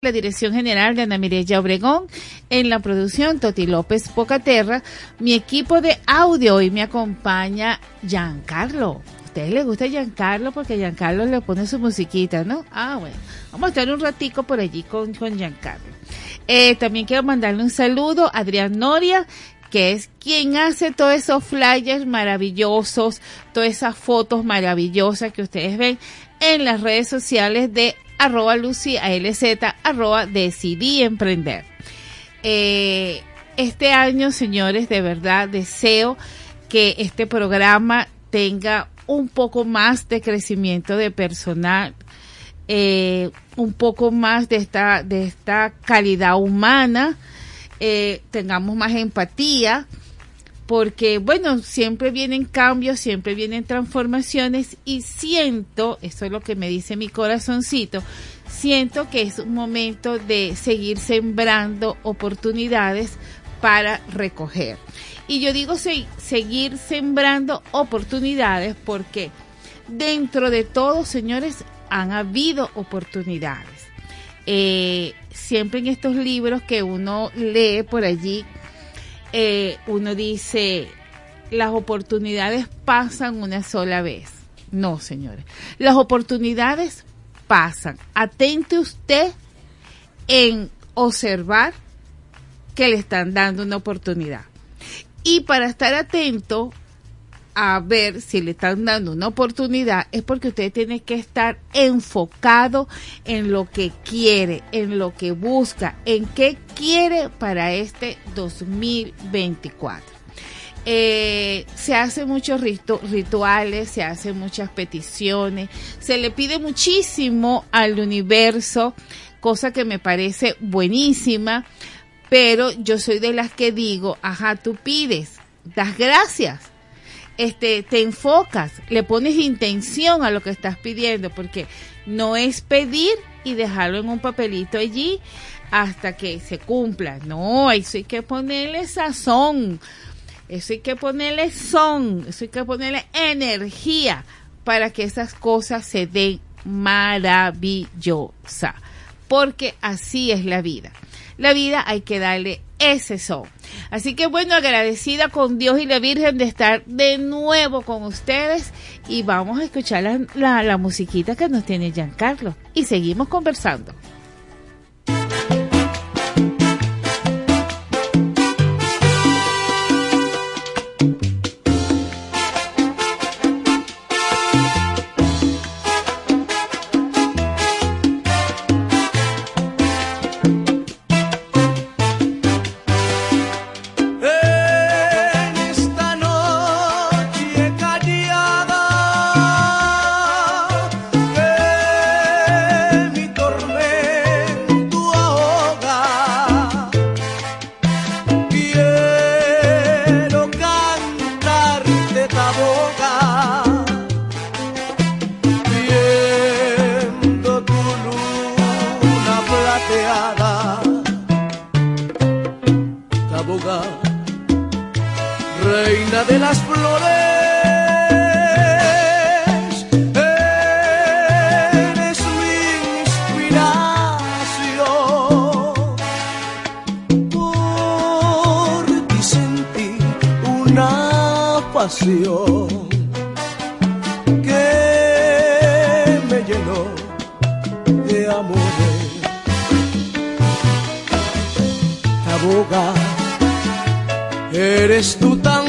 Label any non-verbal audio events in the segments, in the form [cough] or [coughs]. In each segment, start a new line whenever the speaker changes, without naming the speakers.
la dirección general de Ana Mireya Obregón, en la producción Toti López Pocaterra, mi equipo de audio hoy me acompaña Giancarlo. ¿A ustedes les gusta Giancarlo? Porque Giancarlo le pone su musiquita, ¿no? Ah, bueno, vamos a estar un ratico por allí con, con Giancarlo. Eh, también quiero mandarle un saludo a Adrián Noria, que es quien hace todos esos flyers maravillosos, todas esas fotos maravillosas que ustedes ven en las redes sociales de arroba Lucy ALZ, arroba decidí emprender. Eh, este año, señores, de verdad deseo que este programa tenga un poco más de crecimiento de personal, eh, un poco más de esta, de esta calidad humana, eh, tengamos más empatía, porque bueno, siempre vienen cambios, siempre vienen transformaciones y siento, eso es lo que me dice mi corazoncito, siento que es un momento de seguir sembrando oportunidades para recoger. Y yo digo seguir sembrando oportunidades porque dentro de todo, señores, han habido oportunidades. Eh, siempre en estos libros que uno lee por allí, eh, uno dice, las oportunidades pasan una sola vez. No, señores. Las oportunidades pasan. Atente usted en observar que le están dando una oportunidad. Y para estar atento a ver si le están dando una oportunidad es porque usted tiene que estar enfocado en lo que quiere, en lo que busca, en qué quiere para este 2024. Eh, se hacen muchos rituales, se hacen muchas peticiones, se le pide muchísimo al universo, cosa que me parece buenísima, pero yo soy de las que digo, ajá, tú pides, das gracias este, te enfocas, le pones intención a lo que estás pidiendo, porque no es pedir y dejarlo en un papelito allí hasta que se cumpla. No, eso hay que ponerle sazón, eso hay que ponerle son, eso hay que ponerle energía para que esas cosas se den maravillosa, porque así es la vida. La vida hay que darle ese son. Así que bueno, agradecida con Dios y la Virgen de estar de nuevo con ustedes y vamos a escuchar la, la, la musiquita que nos tiene Giancarlo y seguimos conversando.
eres tú tan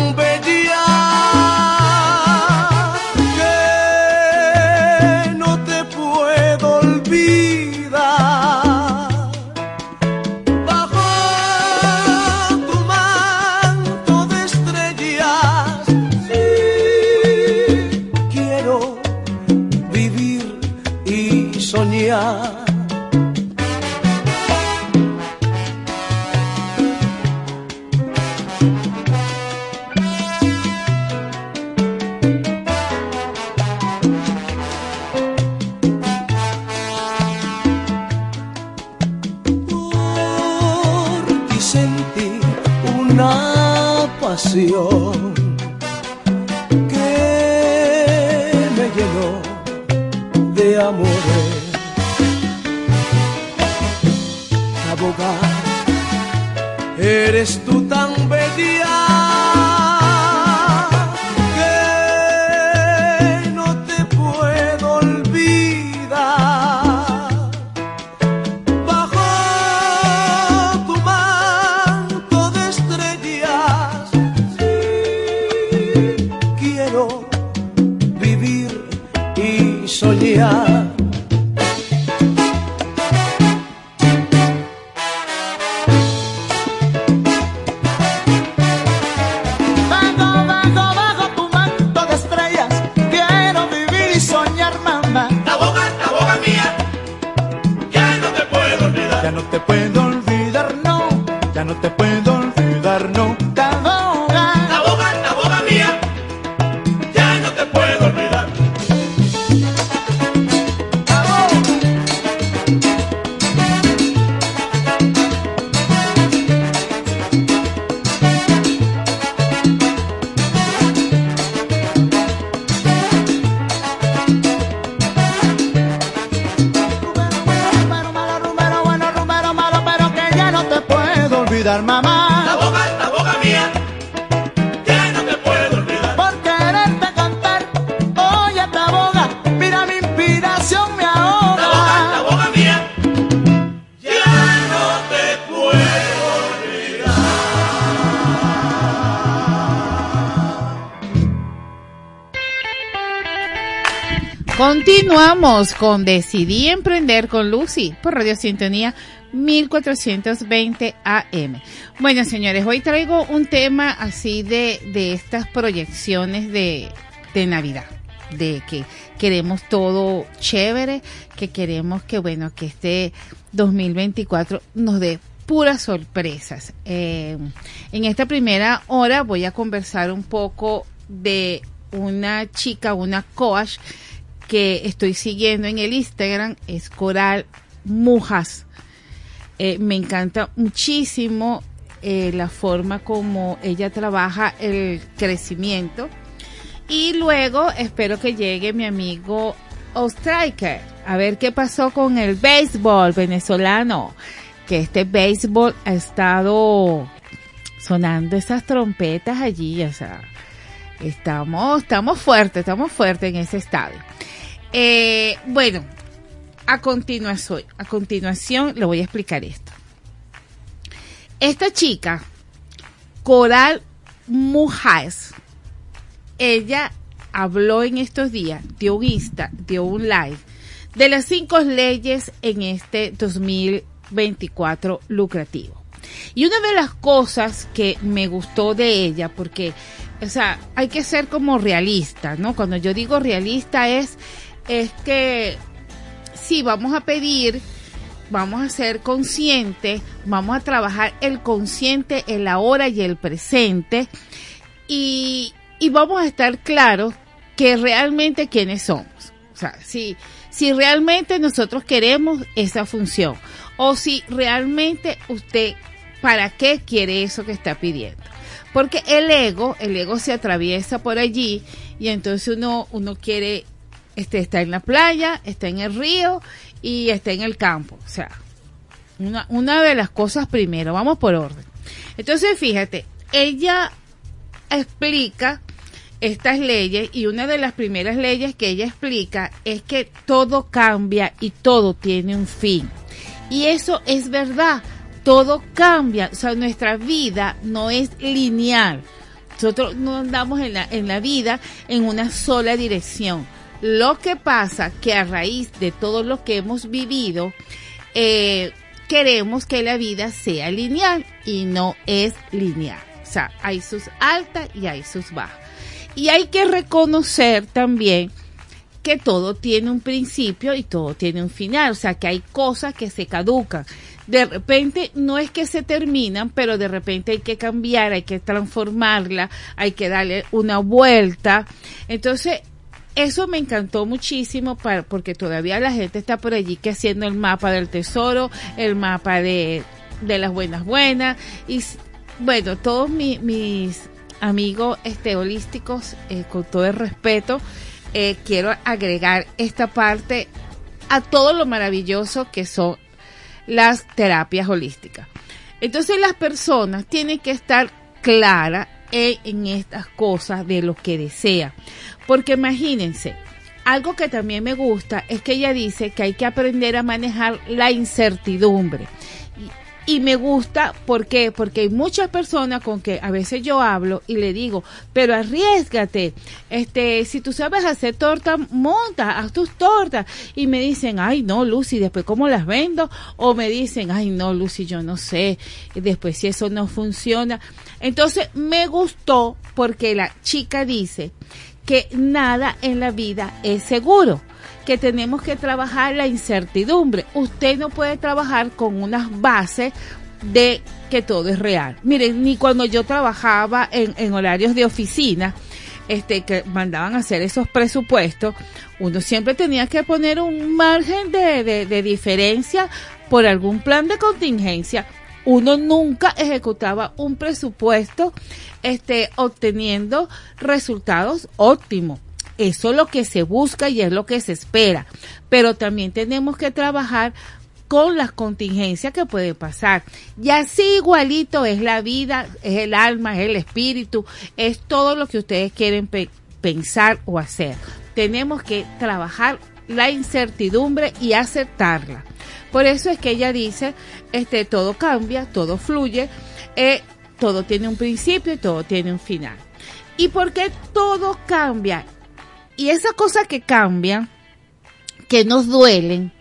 Continuamos con Decidí Emprender con Lucy por Radio Sintonía 1420 AM. Bueno, señores, hoy traigo un tema así de, de estas proyecciones de, de Navidad, de que queremos todo chévere, que queremos que, bueno, que este 2024 nos dé puras sorpresas. Eh, en esta primera hora voy a conversar un poco de una chica, una coach, que estoy siguiendo en el Instagram es Coral Mujas. Eh, me encanta muchísimo eh, la forma como ella trabaja el crecimiento. Y luego espero que llegue mi amigo Ostriker a ver qué pasó con el béisbol venezolano. Que este béisbol ha estado sonando esas trompetas allí, o sea, estamos, estamos fuertes, estamos fuertes en ese estadio. Eh, bueno, a continuación, a continuación le voy a explicar esto. Esta chica, Coral Mujáez, ella habló en estos días, dio un Insta, dio un live de las cinco leyes en este 2024 lucrativo. Y una de las cosas que me gustó de ella, porque, o sea, hay que ser como realista, ¿no? Cuando yo digo realista es es que sí, vamos a pedir, vamos a ser conscientes, vamos a trabajar el consciente, el ahora y el presente y, y vamos a estar claros que realmente quiénes somos. O sea, si, si realmente nosotros queremos esa función o si realmente usted, ¿para qué quiere eso que está pidiendo? Porque el ego, el ego se atraviesa por allí y entonces uno, uno quiere este está en la playa, está en el río y está en el campo. O sea, una, una de las cosas primero, vamos por orden. Entonces, fíjate, ella explica estas leyes y una de las primeras leyes que ella explica es que todo cambia y todo tiene un fin. Y eso es verdad, todo cambia, o sea, nuestra vida no es lineal. Nosotros no andamos en la, en la vida en una sola dirección lo que pasa que a raíz de todo lo que hemos vivido, eh, queremos que la vida sea lineal y no es lineal. O sea, hay sus altas y hay sus bajas. Y hay que reconocer también que todo tiene un principio y todo tiene un final. O sea, que hay cosas que se caducan. De repente no es que se terminan, pero de repente hay que cambiar, hay que transformarla, hay que darle una vuelta. Entonces, eso me encantó muchísimo porque todavía la gente está por allí que haciendo el mapa del tesoro, el mapa de, de las buenas buenas y bueno, todos mis amigos este, holísticos, eh, con todo el respeto, eh, quiero agregar esta parte a todo lo maravilloso que son las terapias holísticas. Entonces las personas tienen que estar claras en, estas cosas de lo que desea. Porque imagínense, algo que también me gusta es que ella dice que hay que aprender a manejar la incertidumbre. Y me gusta, ¿por qué? Porque hay muchas personas con que a veces yo hablo y le digo, pero arriesgate, este, si tú sabes hacer torta, monta, haz tus tortas. Y me dicen, ay no, Lucy, después cómo las vendo? O me dicen, ay no, Lucy, yo no sé, después si eso no funciona. Entonces me gustó porque la chica dice que nada en la vida es seguro que tenemos que trabajar la incertidumbre. Usted no puede trabajar con unas bases de que todo es real. Miren, ni cuando yo trabajaba en, horarios de oficina, este, que mandaban a hacer esos presupuestos, uno siempre tenía que poner un margen de, de, de diferencia por algún plan de contingencia. Uno nunca ejecutaba un presupuesto este, obteniendo resultados óptimos. Eso es lo que se busca y es lo que se espera. Pero también tenemos que trabajar con las contingencias que pueden pasar. Y así igualito es la vida, es el alma, es el espíritu, es todo lo que ustedes quieren pensar o hacer. Tenemos que trabajar la incertidumbre y aceptarla. Por eso es que ella dice, este, todo cambia, todo fluye, eh, todo tiene un principio y todo tiene un final. ¿Y por qué todo cambia? y esas cosas que cambian, que nos duelen,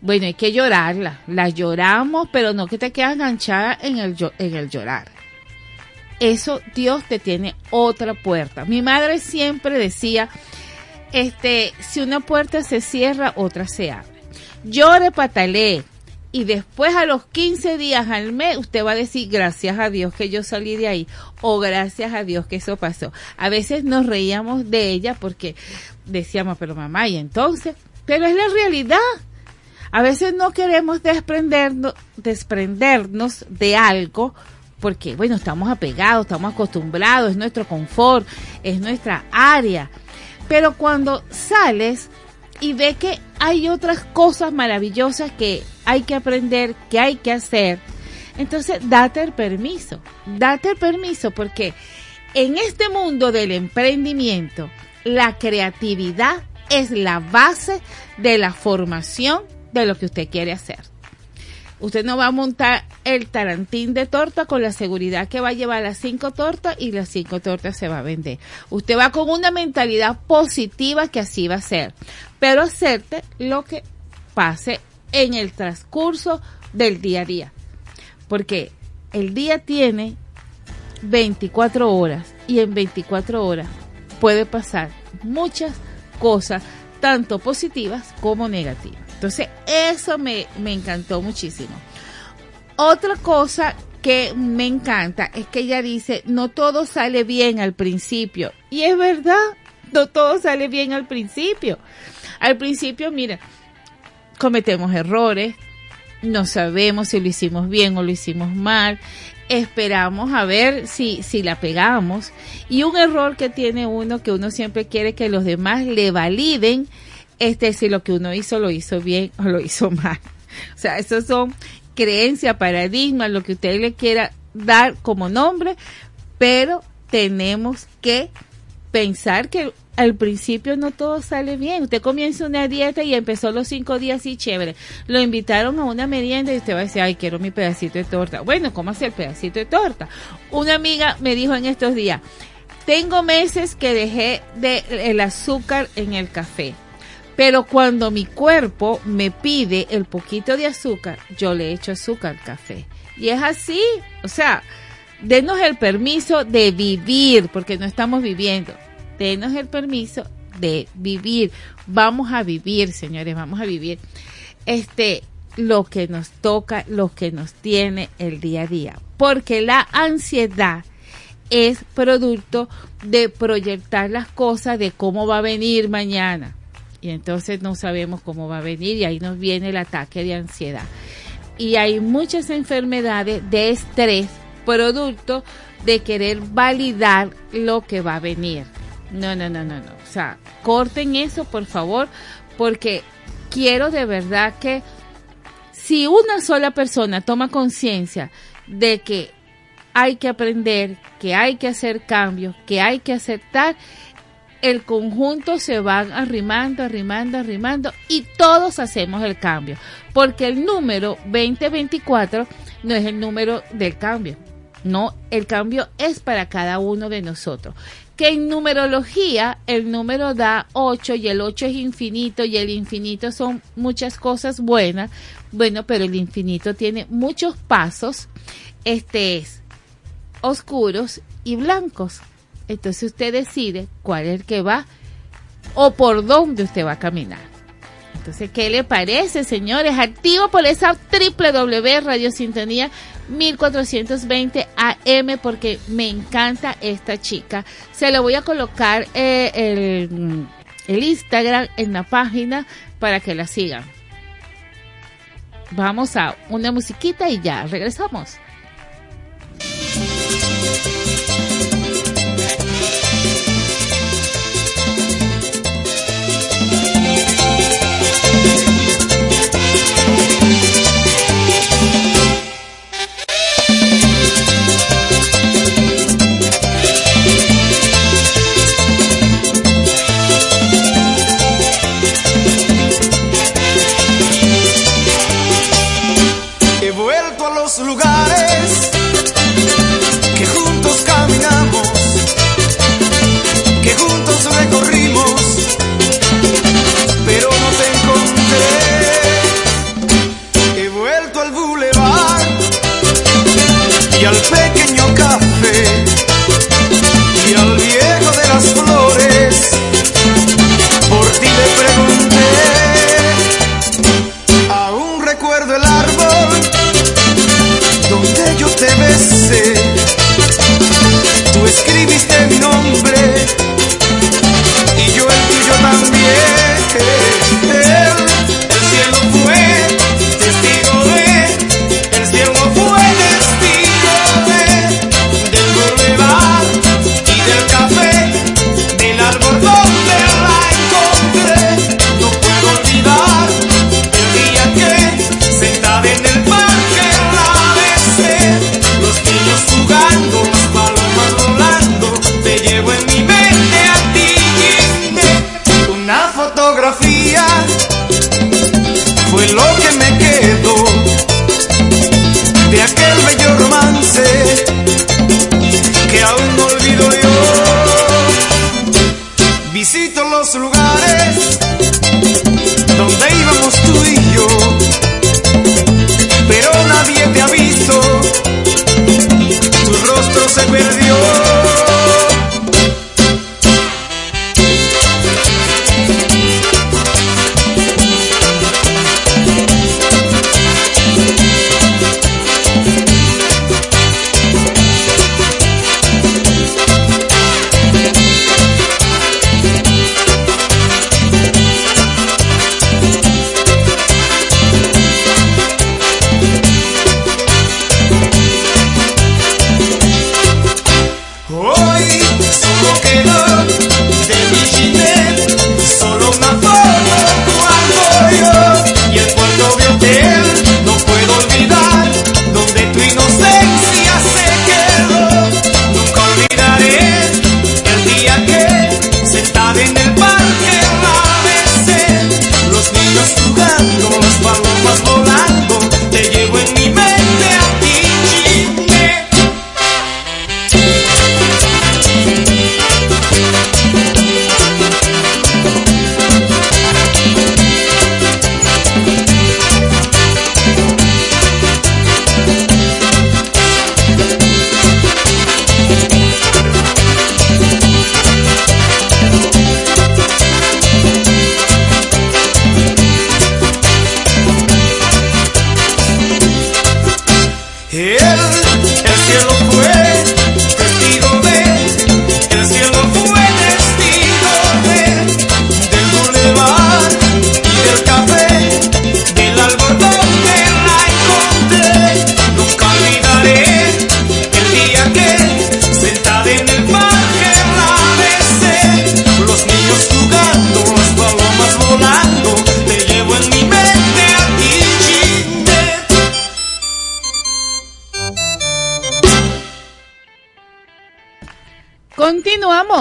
bueno, hay que llorarlas. Las lloramos, pero no que te quedas enganchada en el, en el llorar. Eso Dios te tiene otra puerta. Mi madre siempre decía, este, si una puerta se cierra, otra se abre. Llore, patalee, y después a los 15 días al mes usted va a decir gracias a Dios que yo salí de ahí o gracias a Dios que eso pasó. A veces nos reíamos de ella porque decíamos, pero mamá, y entonces, pero es la realidad. A veces no queremos desprendernos, desprendernos de algo porque, bueno, estamos apegados, estamos acostumbrados, es nuestro confort, es nuestra área. Pero cuando sales y ve que hay otras cosas maravillosas que hay que aprender, que hay que hacer. Entonces, date el permiso, date el permiso porque en este mundo del emprendimiento, la creatividad es la base de la formación de lo que usted quiere hacer. Usted no va a montar el tarantín de torta con la seguridad que va a llevar las cinco tortas y las cinco tortas se va a vender. Usted va con una mentalidad positiva que así va a ser, pero hacerte lo que pase en el transcurso del día a día. Porque el día tiene 24 horas y en 24 horas puede pasar muchas cosas, tanto positivas como negativas. Entonces, eso me, me encantó muchísimo. Otra cosa que me encanta es que ella dice, no todo sale bien al principio. Y es verdad, no todo sale bien al principio. Al principio, mira, cometemos errores, no sabemos si lo hicimos bien o lo hicimos mal, esperamos a ver si, si la pegamos. Y un error que tiene uno, que uno siempre quiere que los demás le validen, este, si lo que uno hizo lo hizo bien o lo hizo mal. O sea, esos son creencias, paradigmas, lo que usted le quiera dar como nombre, pero tenemos que pensar que al principio no todo sale bien. Usted comienza una dieta y empezó los cinco días y chévere. Lo invitaron a una merienda y usted va a decir, ay, quiero mi pedacito de torta. Bueno, ¿cómo hace el pedacito de torta? Una amiga me dijo en estos días, tengo meses que dejé de el azúcar en el café. Pero cuando mi cuerpo me pide el poquito de azúcar, yo le echo azúcar al café. Y es así, o sea, denos el permiso de vivir, porque no estamos viviendo denos el permiso de vivir. Vamos a vivir, señores, vamos a vivir este lo que nos toca, lo que nos tiene el día a día, porque la ansiedad es producto de proyectar las cosas de cómo va a venir mañana. Y entonces no sabemos cómo va a venir y ahí nos viene el ataque de ansiedad. Y hay muchas enfermedades de estrés producto de querer validar lo que va a venir. No, no, no, no, no. O sea, corten eso, por favor, porque quiero de verdad que
si una sola persona toma conciencia de que hay que aprender, que hay que hacer cambios, que hay que aceptar, el conjunto se va arrimando, arrimando, arrimando y todos hacemos el cambio. Porque el número 2024 no es el número del cambio. No, el cambio es para cada uno de nosotros. Que en numerología el número da 8 y el 8 es infinito y el infinito son muchas cosas buenas. Bueno, pero el infinito tiene muchos pasos. Este es oscuros y blancos. Entonces usted decide cuál es el que va o por dónde usted va a caminar. Entonces, ¿qué le parece, señores? Activo por esa www Radio Sintonía 1420 AM porque me encanta esta chica. Se lo voy a colocar eh, el, el Instagram en la página para que la sigan. Vamos a una musiquita y ya regresamos.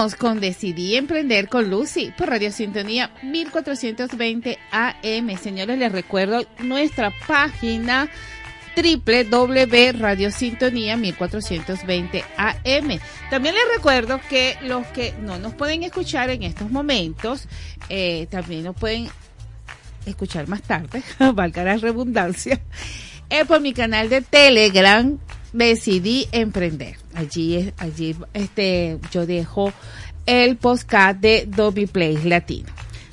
Continuamos con Decidí Emprender con Lucy por Radio Sintonía 1420 AM. Señores, les recuerdo nuestra página www.radiosintonía 1420 AM. También les recuerdo que los que no nos pueden escuchar en estos momentos, eh, también nos pueden escuchar más tarde, [laughs] valga la redundancia, eh, por mi canal de Telegram decidí emprender. Allí, allí este, yo dejo el podcast de Domi Play Latino.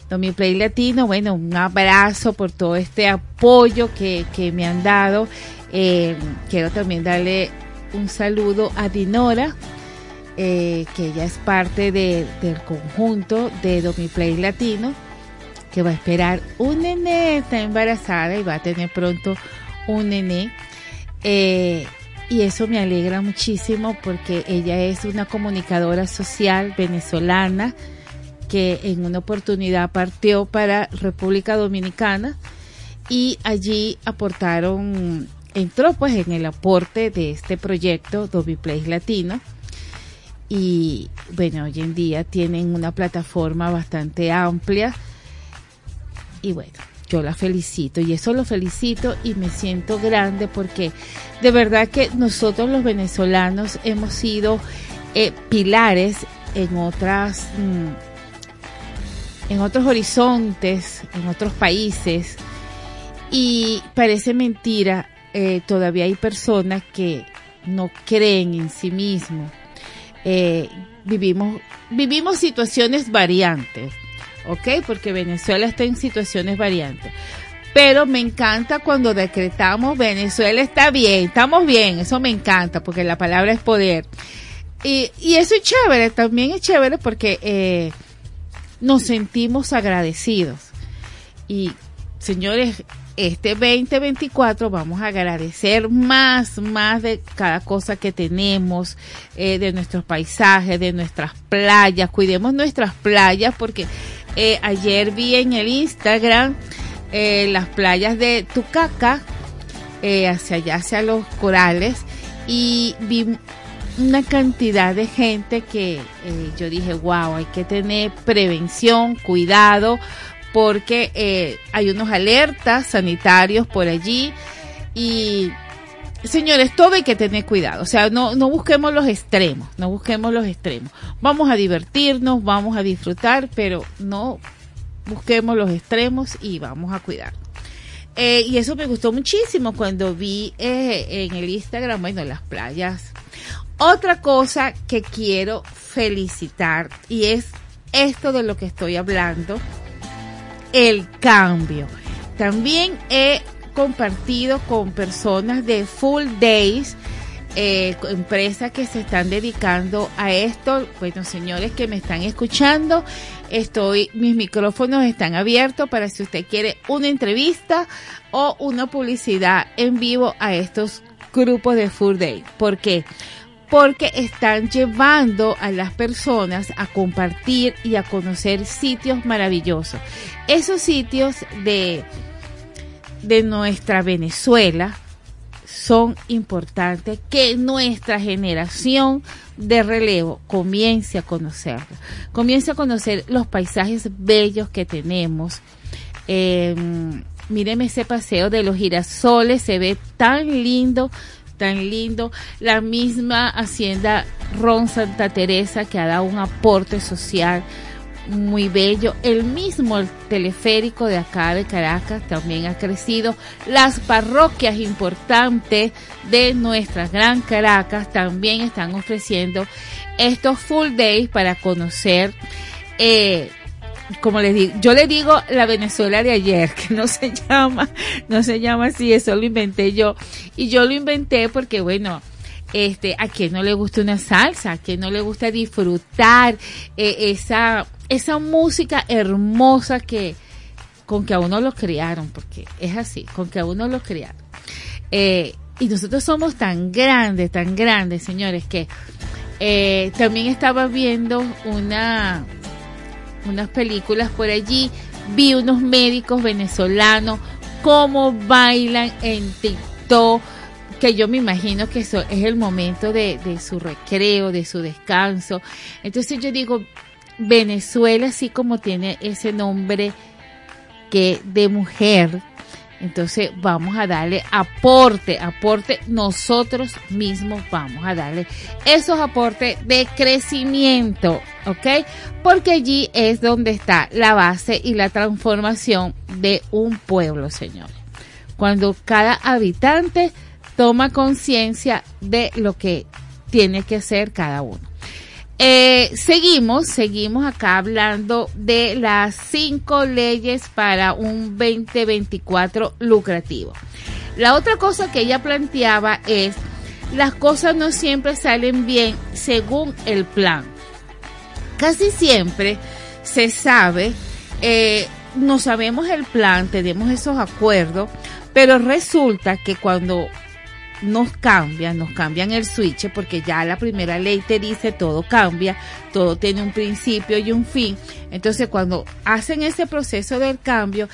Domi Play Latino, bueno, un abrazo por todo este apoyo que, que me han dado. Eh, quiero también darle un saludo a Dinora, eh, que ella es parte de, del conjunto de Domi Play Latino, que va a esperar un nené, está embarazada y va a tener pronto un nené. Eh, y eso me alegra muchísimo porque ella es una comunicadora social venezolana que en una oportunidad partió para República Dominicana y allí aportaron, entró pues en el aporte de este proyecto Dobby Place Latino. Y bueno, hoy en día tienen una plataforma bastante amplia. Y bueno, yo la felicito y eso lo felicito y me siento grande porque de verdad que nosotros los venezolanos hemos sido eh, pilares en otras mm, en otros horizontes, en otros países y parece mentira, eh, todavía hay personas que no creen en sí mismos. Eh, vivimos, vivimos situaciones variantes ¿ok? Porque Venezuela está en situaciones variantes. Pero me encanta cuando decretamos Venezuela está bien, estamos bien, eso me encanta porque la palabra es poder. Y, y eso es chévere, también es chévere porque eh, nos sentimos agradecidos. Y señores, este 2024 vamos a agradecer más, más de cada cosa que tenemos, eh, de nuestros paisajes, de nuestras playas. Cuidemos nuestras playas porque eh, ayer vi en el Instagram eh, las playas de Tucaca, eh, hacia allá, hacia los corales, y vi una cantidad de gente que yo dije, wow, hay que tener prevención, cuidado, porque hay unos alertas sanitarios por allí y señores, todo hay que tener cuidado. O sea, no, no busquemos los extremos, no busquemos los extremos. Vamos a divertirnos, vamos a disfrutar, pero no busquemos los extremos y vamos a cuidar. Eh, y eso me gustó muchísimo cuando vi eh, en el Instagram, bueno, las playas. Otra cosa que quiero felicitar y es esto de lo que estoy hablando, el cambio. También he compartido con personas de Full Days, eh, empresas que se están dedicando a esto. Bueno, señores que me están escuchando, estoy, mis micrófonos están abiertos para si usted quiere una entrevista o una publicidad en vivo a estos grupos de Full Day. ¿Por qué? Porque están llevando a las personas a compartir y a conocer sitios maravillosos. Esos sitios de de nuestra Venezuela son importantes que nuestra generación de relevo comience a conocerla, comience a conocer los paisajes bellos que tenemos. Eh, míreme ese paseo de los girasoles, se ve tan lindo, tan lindo. La misma Hacienda Ron Santa Teresa que ha dado un aporte social muy bello. El mismo teleférico de acá de Caracas también ha crecido. Las parroquias importantes de nuestra Gran Caracas también están ofreciendo estos full days para conocer, eh, como les digo, yo le digo la Venezuela de ayer, [laughs] que no se llama, no se llama así, eso lo inventé yo. Y yo lo inventé porque, bueno, este, a quien no le gusta una salsa, a quien no le gusta disfrutar eh, esa esa música hermosa que con que a uno lo criaron, porque es así, con que a uno lo criaron. Eh, y nosotros somos tan grandes, tan grandes, señores, que eh, también estaba viendo una unas películas por allí, vi unos médicos venezolanos cómo bailan en TikTok que yo me imagino que eso es el momento de, de su recreo, de su descanso. Entonces yo digo, Venezuela, así como tiene ese nombre que de mujer, entonces vamos a darle aporte, aporte, nosotros mismos vamos a darle esos aportes de crecimiento, ¿ok? Porque allí es donde está la base y la transformación de un pueblo, señores. Cuando cada habitante toma conciencia de lo que tiene que hacer cada uno. Eh, seguimos, seguimos acá hablando de las cinco leyes para un 2024 lucrativo. La otra cosa que ella planteaba es, las cosas no siempre salen bien según el plan. Casi siempre se sabe, eh, no sabemos el plan, tenemos esos acuerdos, pero resulta que cuando nos cambian, nos cambian el switch, porque ya la primera ley te dice todo cambia, todo tiene un principio y un fin. Entonces, cuando hacen ese proceso del cambio,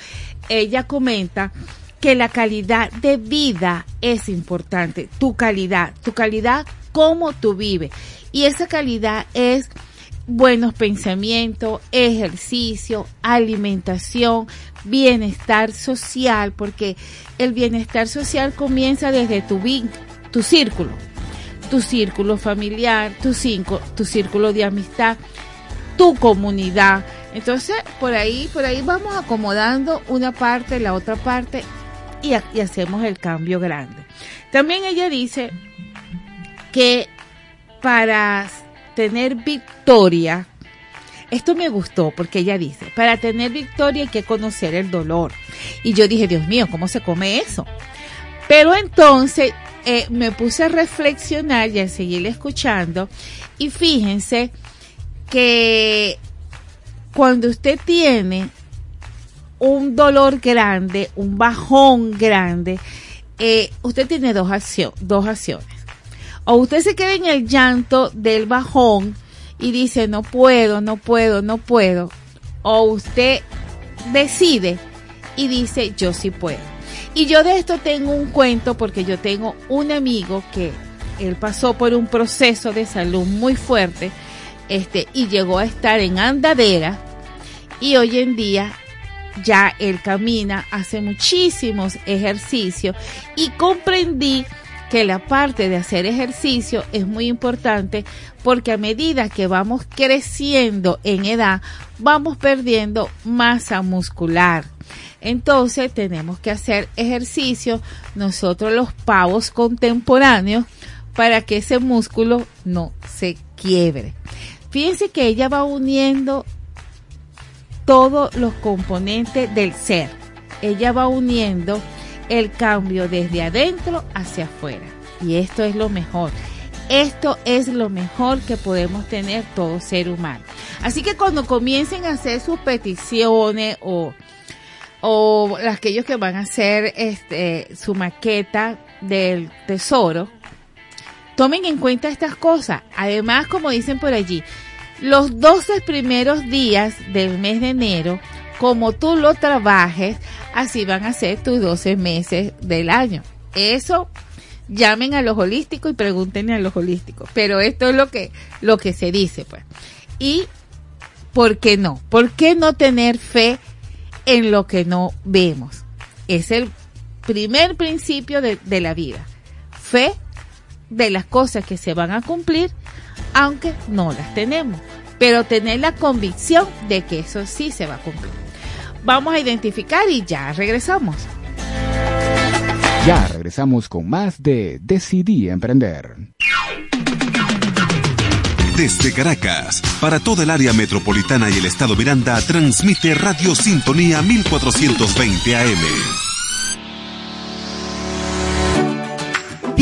ella comenta que la calidad de vida es importante, tu calidad, tu calidad como tú vives. Y esa calidad es buenos pensamientos, ejercicio, alimentación, bienestar social, porque el bienestar social comienza desde tu, círculo, tu círculo familiar, tu círculo de amistad, tu comunidad. Entonces, por ahí, por ahí vamos acomodando una parte, la otra parte y, y hacemos el cambio grande. También ella dice que para tener victoria, esto me gustó porque ella dice, para tener victoria hay que conocer el dolor. Y yo dije, Dios mío, ¿cómo se come eso? Pero entonces eh, me puse a reflexionar y a seguir escuchando y fíjense que cuando usted tiene un dolor grande, un bajón grande, eh, usted tiene dos, dos acciones o usted se queda en el llanto del bajón y dice, no puedo, no puedo, no puedo. O usted decide y dice, yo sí puedo. Y yo de esto tengo un cuento porque yo tengo un amigo que él pasó por un proceso de salud muy fuerte este, y llegó a estar en andadera y hoy en día ya él camina, hace muchísimos ejercicios y comprendí que la parte de hacer ejercicio es muy importante porque a medida que vamos creciendo en edad, vamos perdiendo masa muscular. Entonces tenemos que hacer ejercicio nosotros los pavos contemporáneos para que ese músculo no se quiebre. Fíjense que ella va uniendo todos los componentes del ser. Ella va uniendo el cambio desde adentro hacia afuera. Y esto es lo mejor. Esto es lo mejor que podemos tener todo ser humano. Así que cuando comiencen a hacer sus peticiones o, o aquellos que van a hacer este, su maqueta del tesoro, tomen en cuenta estas cosas. Además, como dicen por allí, los 12 primeros días del mes de enero, como tú lo trabajes, así van a ser tus 12 meses del año. Eso llamen a los holísticos y pregúntenle a los holísticos. Pero esto es lo que, lo que se dice, pues. Y, ¿por qué no? ¿Por qué no tener fe en lo que no vemos? Es el primer principio de, de la vida. Fe de las cosas que se van a cumplir, aunque no las tenemos. Pero tener la convicción de que eso sí se va a cumplir. Vamos a identificar y ya regresamos.
Ya regresamos con más de Decidí Emprender.
Desde Caracas, para toda el área metropolitana y el estado Miranda, transmite Radio Sintonía 1420 AM.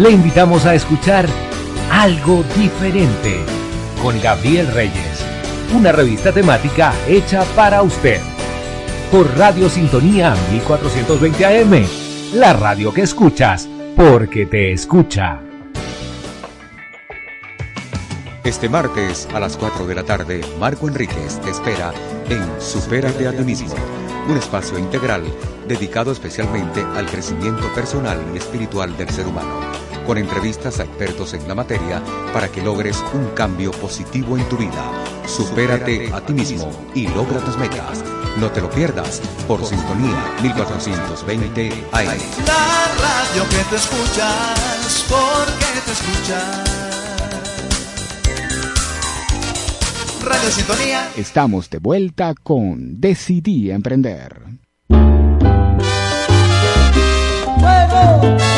le invitamos a escuchar Algo Diferente con Gabriel Reyes, una revista temática hecha para usted. Por Radio Sintonía 1420 AM, la radio que escuchas porque te escucha.
Este martes a las 4 de la tarde, Marco Enríquez te espera en Supérate a ti mismo, un espacio integral dedicado especialmente al crecimiento personal y espiritual del ser humano con entrevistas a expertos en la materia para que logres un cambio positivo en tu vida. Supérate a ti mismo y logra tus metas. No te lo pierdas por Sintonía 1420 AM.
La radio que te escuchas, porque te escuchas. Radio Sintonía.
Estamos de vuelta con Decidí Emprender.
la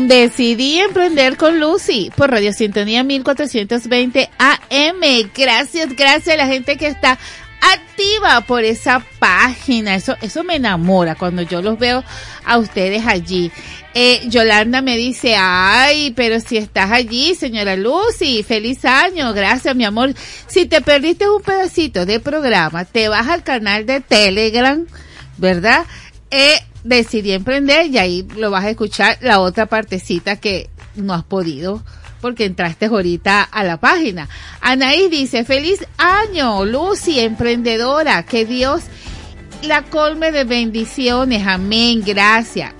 Decidí Emprender con Lucy por Radio Sintonía 1420 AM. Gracias, gracias a la gente que está activa por esa página. Eso, eso me enamora cuando yo los veo a ustedes allí. Eh, Yolanda me dice, ay, pero si estás allí, señora Lucy, feliz año, gracias mi amor. Si te perdiste un pedacito de programa, te vas al canal de Telegram, ¿verdad? Eh, decidí emprender y ahí lo vas a escuchar la otra partecita que no has podido porque entraste ahorita a la página. Anaí dice, feliz año, Lucy, emprendedora, que Dios la colme de bendiciones, amén, gracias.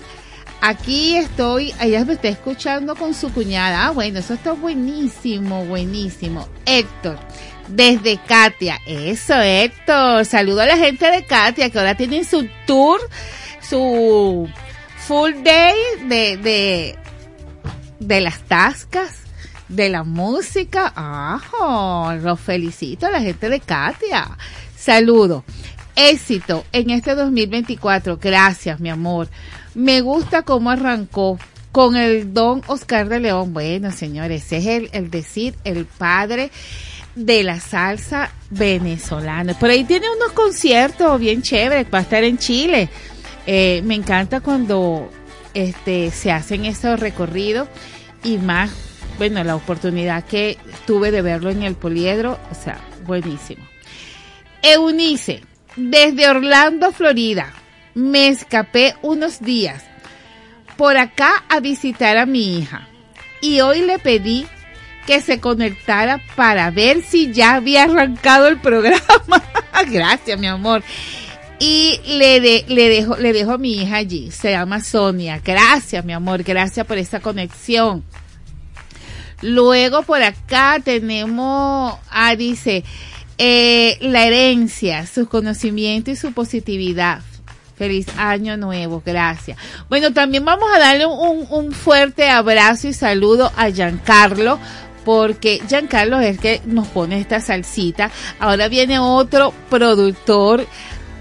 Aquí estoy, ella me está escuchando con su cuñada. Ah, bueno, eso está buenísimo, buenísimo. Héctor, desde Katia. Eso, Héctor. Saludo a la gente de Katia que ahora tienen su tour, su full day de, de, de las tascas, de la música. Ah, los felicito a la gente de Katia. Saludo. Éxito en este 2024. Gracias, mi amor. Me gusta cómo arrancó con el don Oscar de León. Bueno, señores, es el, el decir, el padre de la salsa venezolana. Por ahí tiene unos conciertos bien chéveres, va a estar en Chile. Eh, me encanta cuando este, se hacen esos recorridos y más, bueno, la oportunidad que tuve de verlo en el poliedro, o sea, buenísimo. Eunice, desde Orlando, Florida me escapé unos días por acá a visitar a mi hija y hoy le pedí que se conectara para ver si ya había arrancado el programa. [laughs] Gracias, mi amor. Y le, de, le, dejo, le dejo a mi hija allí. Se llama Sonia. Gracias, mi amor. Gracias por esta conexión. Luego por acá tenemos, ah, dice, eh, la herencia, su conocimiento y su positividad. Feliz año nuevo, gracias. Bueno, también vamos a darle un, un fuerte abrazo y saludo a Giancarlo, porque Giancarlo es el que nos pone esta salsita. Ahora viene otro productor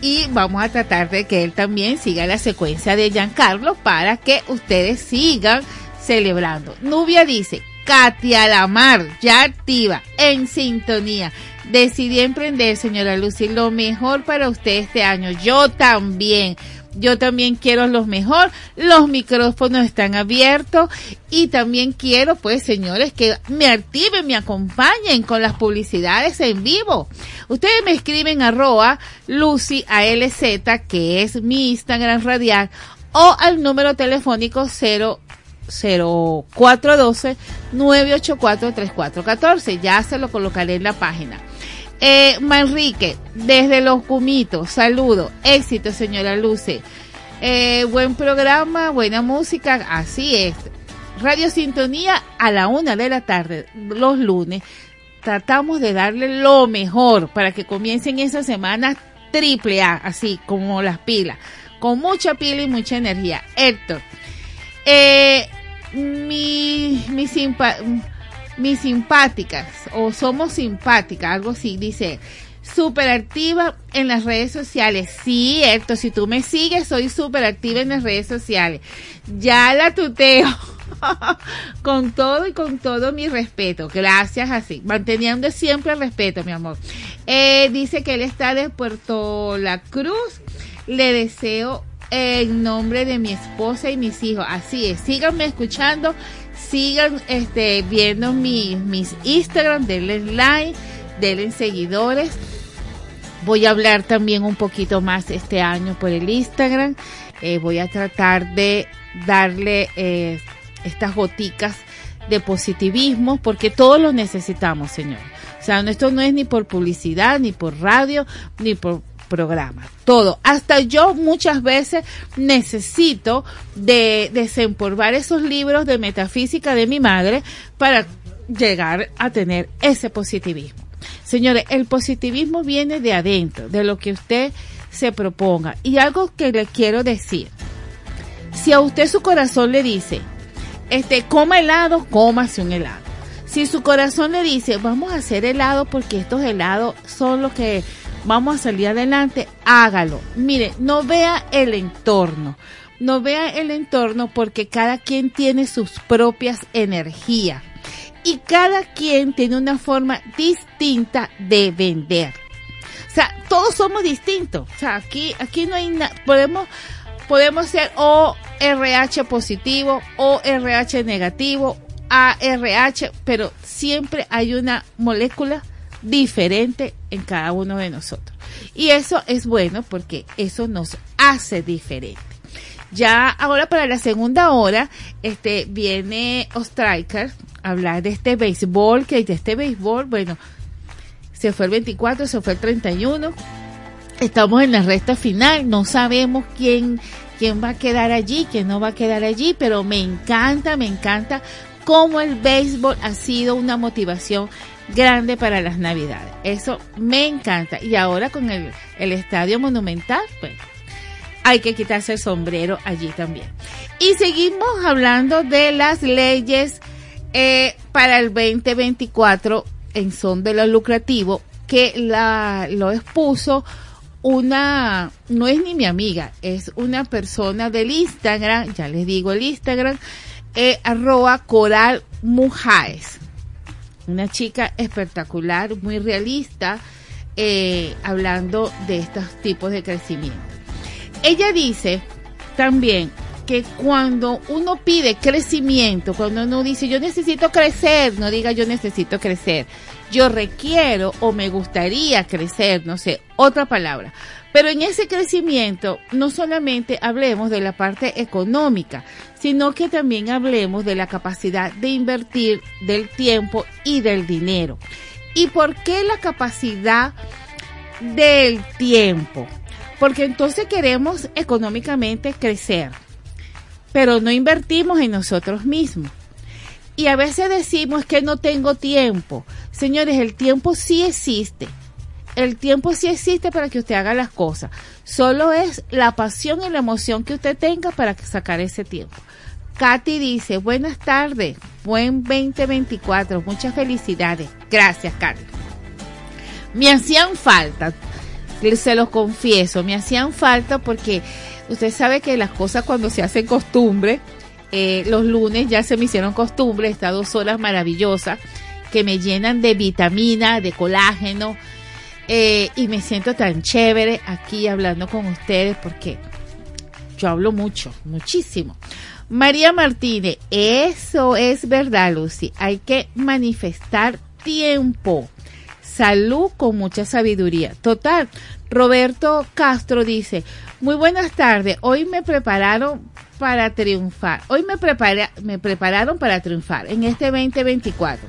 y vamos a tratar de que él también siga la secuencia de Giancarlo para que ustedes sigan celebrando. Nubia dice, Katia Lamar, ya activa, en sintonía. Decidí emprender, señora Lucy, lo mejor para usted este año. Yo también. Yo también quiero lo mejor. Los micrófonos están abiertos y también quiero, pues, señores, que me activen, me acompañen con las publicidades en vivo. Ustedes me escriben arroba Lucy ALZ, que es mi Instagram radial, o al número telefónico 0 0412-984-3414. Ya se lo colocaré en la página. Eh, Manrique, desde Los Cumitos, saludo, éxito señora Luce. Eh, buen programa, buena música, así es. Radio Sintonía a la una de la tarde, los lunes. Tratamos de darle lo mejor para que comiencen esa semana triple A, así como las pilas, con mucha pila y mucha energía. Héctor, eh, mi, mi, simpa, mis simpáticas o somos simpáticas, algo así, dice, súper activa en las redes sociales. Héctor, si tú me sigues, soy súper activa en las redes sociales. Ya la tuteo. [laughs] con todo y con todo mi respeto. Gracias así. Manteniendo siempre el respeto, mi amor. Eh, dice que él está de Puerto La Cruz. Le deseo en nombre de mi esposa y mis hijos. Así es. Síganme escuchando sigan este, viendo mi, mis Instagram, denle like, denle seguidores. Voy a hablar también un poquito más este año por el Instagram. Eh, voy a tratar de darle eh, estas goticas de positivismo porque todos lo necesitamos, señor. O sea, esto no es ni por publicidad, ni por radio, ni por programa, todo. Hasta yo muchas veces necesito de desempolvar esos libros de metafísica de mi madre para llegar a tener ese positivismo. Señores, el positivismo viene de adentro, de lo que usted se proponga. Y algo que le quiero decir, si a usted su corazón le dice, este, coma helado, cómase un helado. Si su corazón le dice, vamos a hacer helado porque estos helados son los que vamos a salir adelante, hágalo. Mire, no vea el entorno, no vea el entorno porque cada quien tiene sus propias energías y cada quien tiene una forma distinta de vender. O sea, todos somos distintos. O sea, aquí, aquí no hay nada. Podemos, podemos ser o RH positivo o RH negativo, ARH, pero siempre hay una molécula diferente en cada uno de nosotros. Y eso es bueno porque eso nos hace diferente. Ya ahora para la segunda hora, este viene Ostriker a hablar de este béisbol, que de este béisbol, bueno, se fue el 24, se fue el 31. Estamos en la recta final, no sabemos quién quién va a quedar allí, quién no va a quedar allí, pero me encanta, me encanta cómo el béisbol ha sido una motivación grande para las navidades. Eso me encanta. Y ahora con el, el estadio monumental, pues hay que quitarse el sombrero allí también. Y seguimos hablando de las leyes eh, para el 2024 en son de lo lucrativo que la, lo expuso una, no es ni mi amiga, es una persona del Instagram, ya les digo el Instagram, eh, arroba coral mujaes. Una chica espectacular, muy realista, eh, hablando de estos tipos de crecimiento. Ella dice también que cuando uno pide crecimiento, cuando uno dice yo necesito crecer, no diga yo necesito crecer, yo requiero o me gustaría crecer, no sé, otra palabra. Pero en ese crecimiento no solamente hablemos de la parte económica, sino que también hablemos de la capacidad de invertir del tiempo y del dinero. ¿Y por qué la capacidad del tiempo? Porque entonces queremos económicamente crecer, pero no invertimos en nosotros mismos. Y a veces decimos que no tengo tiempo. Señores, el tiempo sí existe. El tiempo sí existe para que usted haga las cosas. Solo es la pasión y la emoción que usted tenga para sacar ese tiempo. Katy dice, buenas tardes, buen 2024, muchas felicidades. Gracias, Katy. Me hacían falta, se los confieso, me hacían falta porque usted sabe que las cosas cuando se hacen costumbre, eh, los lunes ya se me hicieron costumbre, estas dos horas maravillosas que me llenan de vitamina, de colágeno, eh, y me siento tan chévere aquí hablando con ustedes porque yo hablo mucho, muchísimo. María Martínez, eso es verdad, Lucy. Hay que manifestar tiempo. Salud con mucha sabiduría. Total. Roberto Castro dice, muy buenas tardes. Hoy me prepararon para triunfar. Hoy me, prepara, me prepararon para triunfar en este 2024.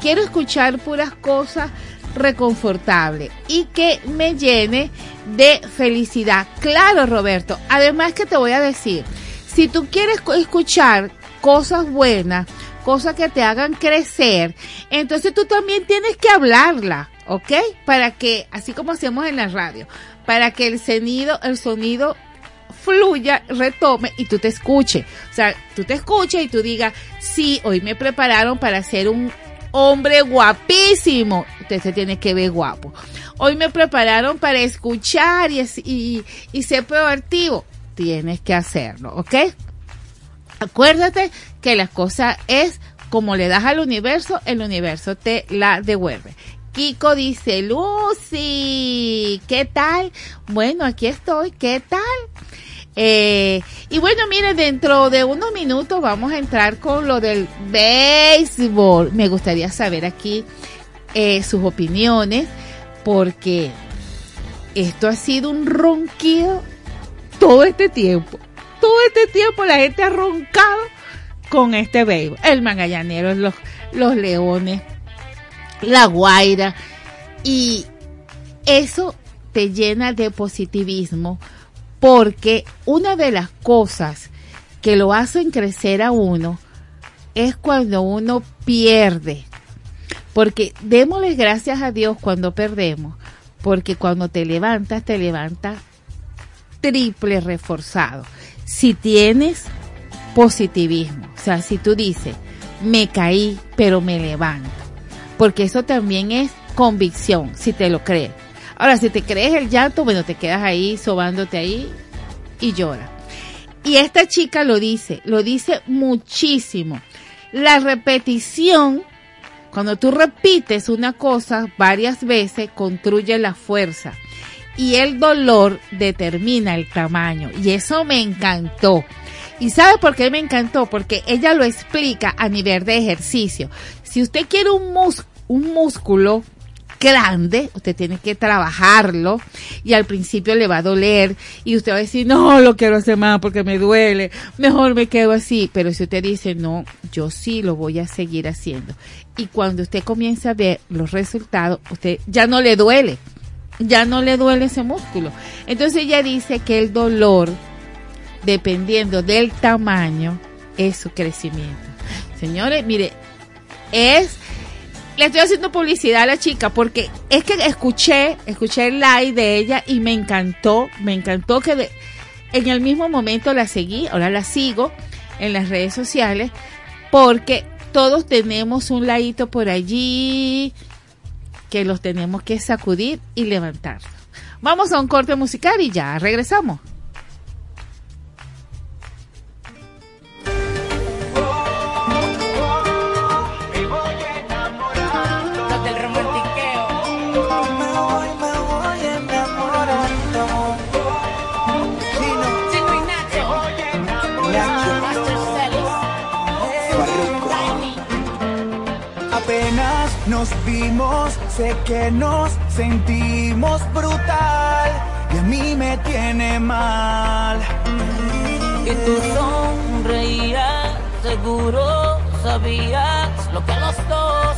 Quiero escuchar puras cosas reconfortables y que me llene de felicidad. Claro, Roberto. Además que te voy a decir, si tú quieres escuchar cosas buenas, cosas que te hagan crecer, entonces tú también tienes que hablarla, ¿ok? Para que, así como hacemos en la radio, para que el sonido, el sonido fluya, retome y tú te escuches. O sea, tú te escuches y tú digas, sí, hoy me prepararon para ser un hombre guapísimo. Usted se tiene que ver guapo. Hoy me prepararon para escuchar y, y, y ser proactivo. Tienes que hacerlo, ¿ok? Acuérdate que la cosa es como le das al universo, el universo te la devuelve. Kiko dice, Lucy, ¿qué tal? Bueno, aquí estoy, ¿qué tal? Eh, y bueno, mire, dentro de unos minutos vamos a entrar con lo del béisbol. Me gustaría saber aquí eh, sus opiniones, porque esto ha sido un ronquido todo este tiempo. Todo este tiempo la gente ha roncado con este béisbol. El magallanero, los, los leones, la guaira. Y eso te llena de positivismo porque una de las cosas que lo hacen crecer a uno es cuando uno pierde. Porque démosle gracias a Dios cuando perdemos, porque cuando te levantas, te levantas triple reforzado. Si tienes positivismo, o sea, si tú dices, me caí, pero me levanto, porque eso también es convicción, si te lo crees. Ahora, si te crees el llanto, bueno, te quedas ahí sobándote ahí y llora. Y esta chica lo dice, lo dice muchísimo. La repetición, cuando tú repites una cosa varias veces, construye la fuerza. Y el dolor determina el tamaño. Y eso me encantó. ¿Y sabe por qué me encantó? Porque ella lo explica a nivel de ejercicio. Si usted quiere un, mus un músculo grande, usted tiene que trabajarlo y al principio le va a doler y usted va a decir, no, lo quiero hacer más porque me duele, mejor me quedo así, pero si usted dice, no, yo sí lo voy a seguir haciendo y cuando usted comienza a ver los resultados, usted ya no le duele, ya no le duele ese músculo. Entonces ella dice que el dolor, dependiendo del tamaño, es su crecimiento. Señores, mire, es le estoy haciendo publicidad a la chica porque es que escuché, escuché el live de ella y me encantó, me encantó que de- en el mismo momento la seguí, ahora la sigo en las redes sociales porque todos tenemos un ladito por allí que los tenemos que sacudir y levantar. Vamos a un corte musical y ya regresamos.
Nos vimos, sé que nos sentimos brutal y a mí me tiene mal.
Que tú sonreías, seguro sabías lo que a los dos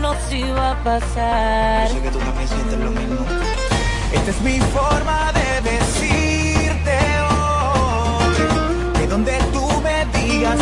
nos iba a pasar.
que tú también sientes lo mismo. Esta es mi forma de decirte hoy que donde tú me digas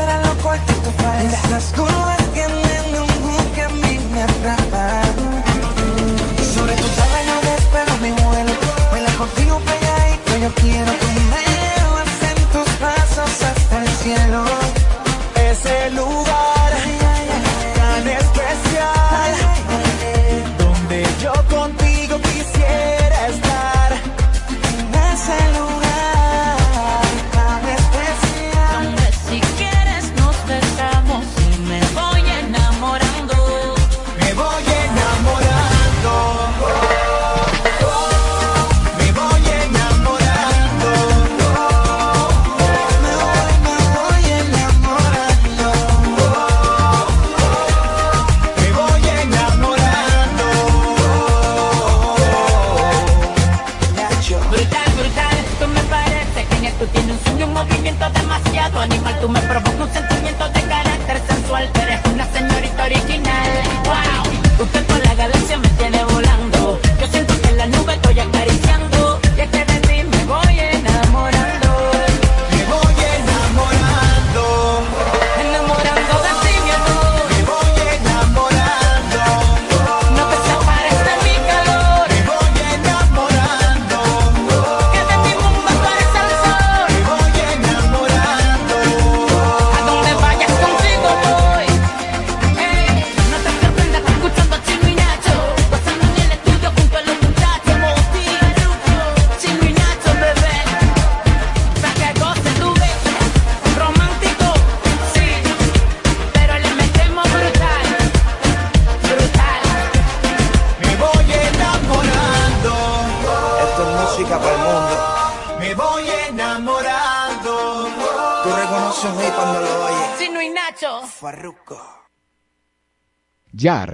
o si será lo corto en tu falda. Esas curvas que me nunca a mí me atrapan. Sobre tus yo despego mi vuelo Baila contigo pegadito Yo quiero que me llevas en tus brazos hasta el cielo Ese lugar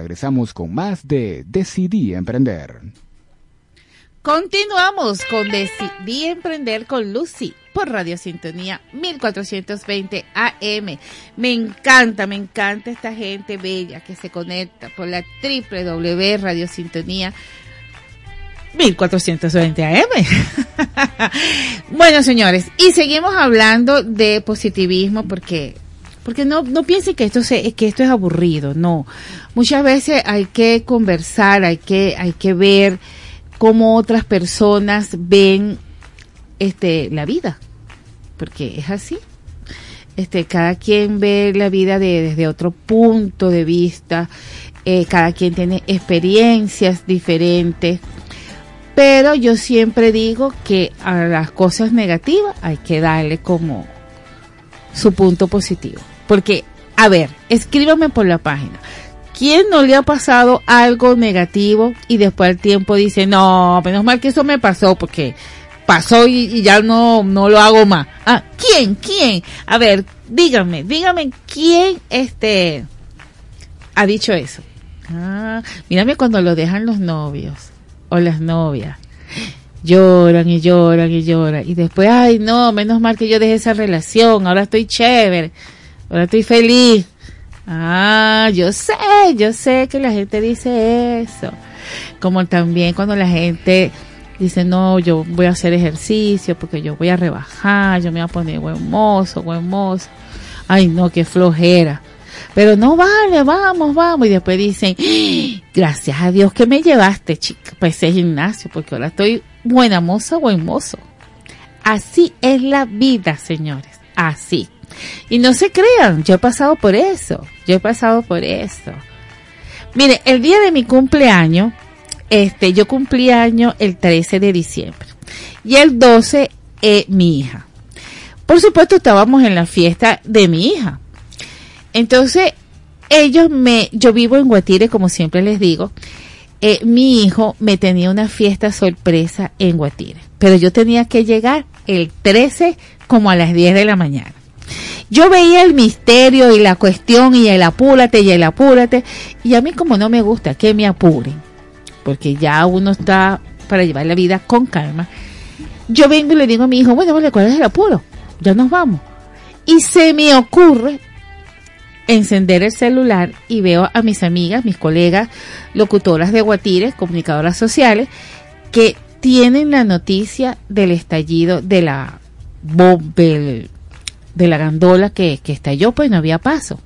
regresamos con más de Decidí Emprender.
Continuamos con Decidí Emprender con Lucy por Radio Sintonía 1420 AM. Me encanta, me encanta esta gente bella que se conecta por la www Radio Sintonía 1420 AM. [laughs] bueno, señores, y seguimos hablando de positivismo porque porque no no piensen que esto se, que esto es aburrido, no. Muchas veces hay que conversar, hay que hay que ver cómo otras personas ven este la vida, porque es así. Este, cada quien ve la vida de, desde otro punto de vista, eh, cada quien tiene experiencias diferentes, pero yo siempre digo que a las cosas negativas hay que darle como su punto positivo. Porque, a ver, escríbame por la página. ¿Quién no le ha pasado algo negativo y después al tiempo dice, no, menos mal que eso me pasó porque pasó y, ya no, no lo hago más? Ah, ¿quién? ¿Quién? A ver, díganme, díganme quién este ha dicho eso. Ah, mírame cuando lo dejan los novios o las novias. Lloran y lloran y lloran. Y después, ay, no, menos mal que yo dejé esa relación. Ahora estoy chévere. Ahora estoy feliz. Ah, yo sé, yo sé que la gente dice eso. Como también cuando la gente dice, no, yo voy a hacer ejercicio porque yo voy a rebajar, yo me voy a poner buen mozo, buen mozo. Ay, no, qué flojera. Pero no vale, vamos, vamos. Y después dicen, "¡Ah! gracias a Dios que me llevaste, chica, para ese gimnasio, porque ahora estoy buena moza, buen mozo. Así es la vida, señores. Así. Y no se crean, yo he pasado por eso. Yo he pasado por eso. Mire, el día de mi cumpleaños, este, yo cumplí año el 13 de diciembre. Y el 12, eh, mi hija. Por supuesto, estábamos en la fiesta de mi hija. Entonces, ellos me, yo vivo en Guatire, como siempre les digo, eh, mi hijo me tenía una fiesta sorpresa en Guatire, pero yo tenía que llegar el 13 como a las 10 de la mañana. Yo veía el misterio y la cuestión y el apúrate y el apúrate, y a mí como no me gusta que me apuren, porque ya uno está para llevar la vida con calma, yo vengo y le digo a mi hijo, bueno, vale, ¿cuál es el apuro? Ya nos vamos. Y se me ocurre encender el celular y veo a mis amigas, mis colegas, locutoras de Guatires, comunicadoras sociales, que tienen la noticia del estallido de la bom- del- de la gandola que, que estalló, pues no había paso.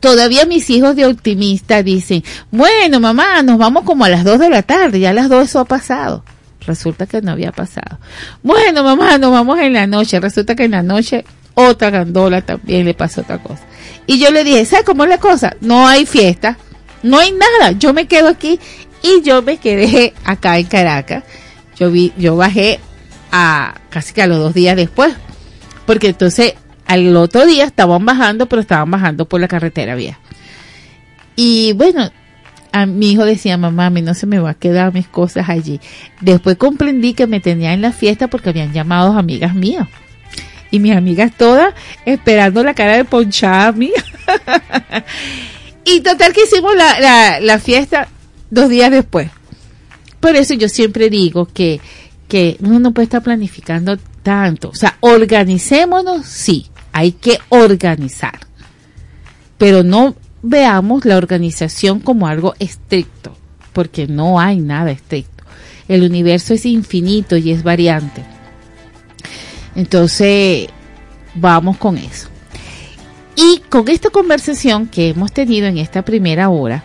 Todavía mis hijos de optimista dicen, bueno mamá, nos vamos como a las 2 de la tarde, ya a las 2 eso ha pasado. Resulta que no había pasado. Bueno mamá, nos vamos en la noche. Resulta que en la noche otra gandola también le pasó otra cosa. Y yo le dije, ¿sabes cómo es la cosa? No hay fiesta, no hay nada. Yo me quedo aquí y yo me quedé acá en Caracas. Yo vi, yo bajé a casi que a los dos días después. Porque entonces al otro día estaban bajando, pero estaban bajando por la carretera vieja. Y bueno, a mi hijo decía, mamá, a mí no se me va a quedar mis cosas allí. Después comprendí que me tenía en la fiesta porque habían llamado amigas mías. Y mis amigas todas esperando la cara de ponchada mía. [laughs] y total que hicimos la, la fiesta dos días después. Por eso yo siempre digo que, que uno no puede estar planificando tanto. O sea, organicémonos, sí, hay que organizar. Pero no veamos la organización como algo estricto, porque no hay nada estricto. El universo es infinito y es variante. Entonces, vamos con eso. Y con esta conversación que hemos tenido en esta primera hora,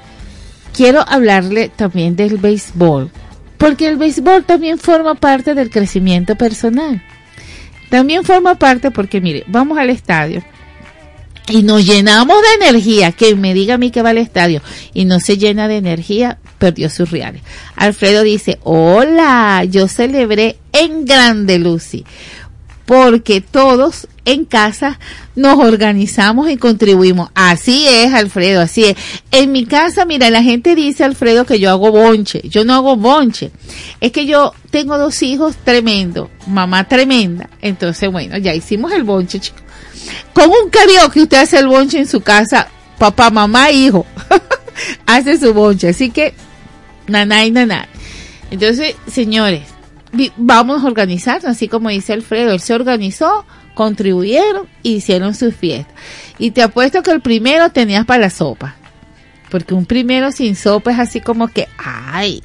quiero hablarle también del béisbol, porque el béisbol también forma parte del crecimiento personal. También forma parte porque, mire, vamos al estadio y nos llenamos de energía. Que me diga a mí que va al estadio y no se llena de energía, perdió sus reales. Alfredo dice, hola, yo celebré en grande, Lucy, porque todos en casa nos organizamos y contribuimos. Así es, Alfredo, así es. En mi casa, mira, la gente dice, Alfredo, que yo hago bonche. Yo no hago bonche. Es que yo tengo dos hijos tremendos, mamá tremenda. Entonces, bueno, ya hicimos el bonche, chicos. Con un karaoke usted hace el bonche en su casa, papá, mamá, hijo. [laughs] hace su bonche. Así que, nanay, nanay. Entonces, señores, vamos a organizarnos, así como dice Alfredo, él se organizó, contribuyeron y hicieron su fiesta. Y te apuesto que el primero tenías para la sopa. Porque un primero sin sopa es así como que, ay,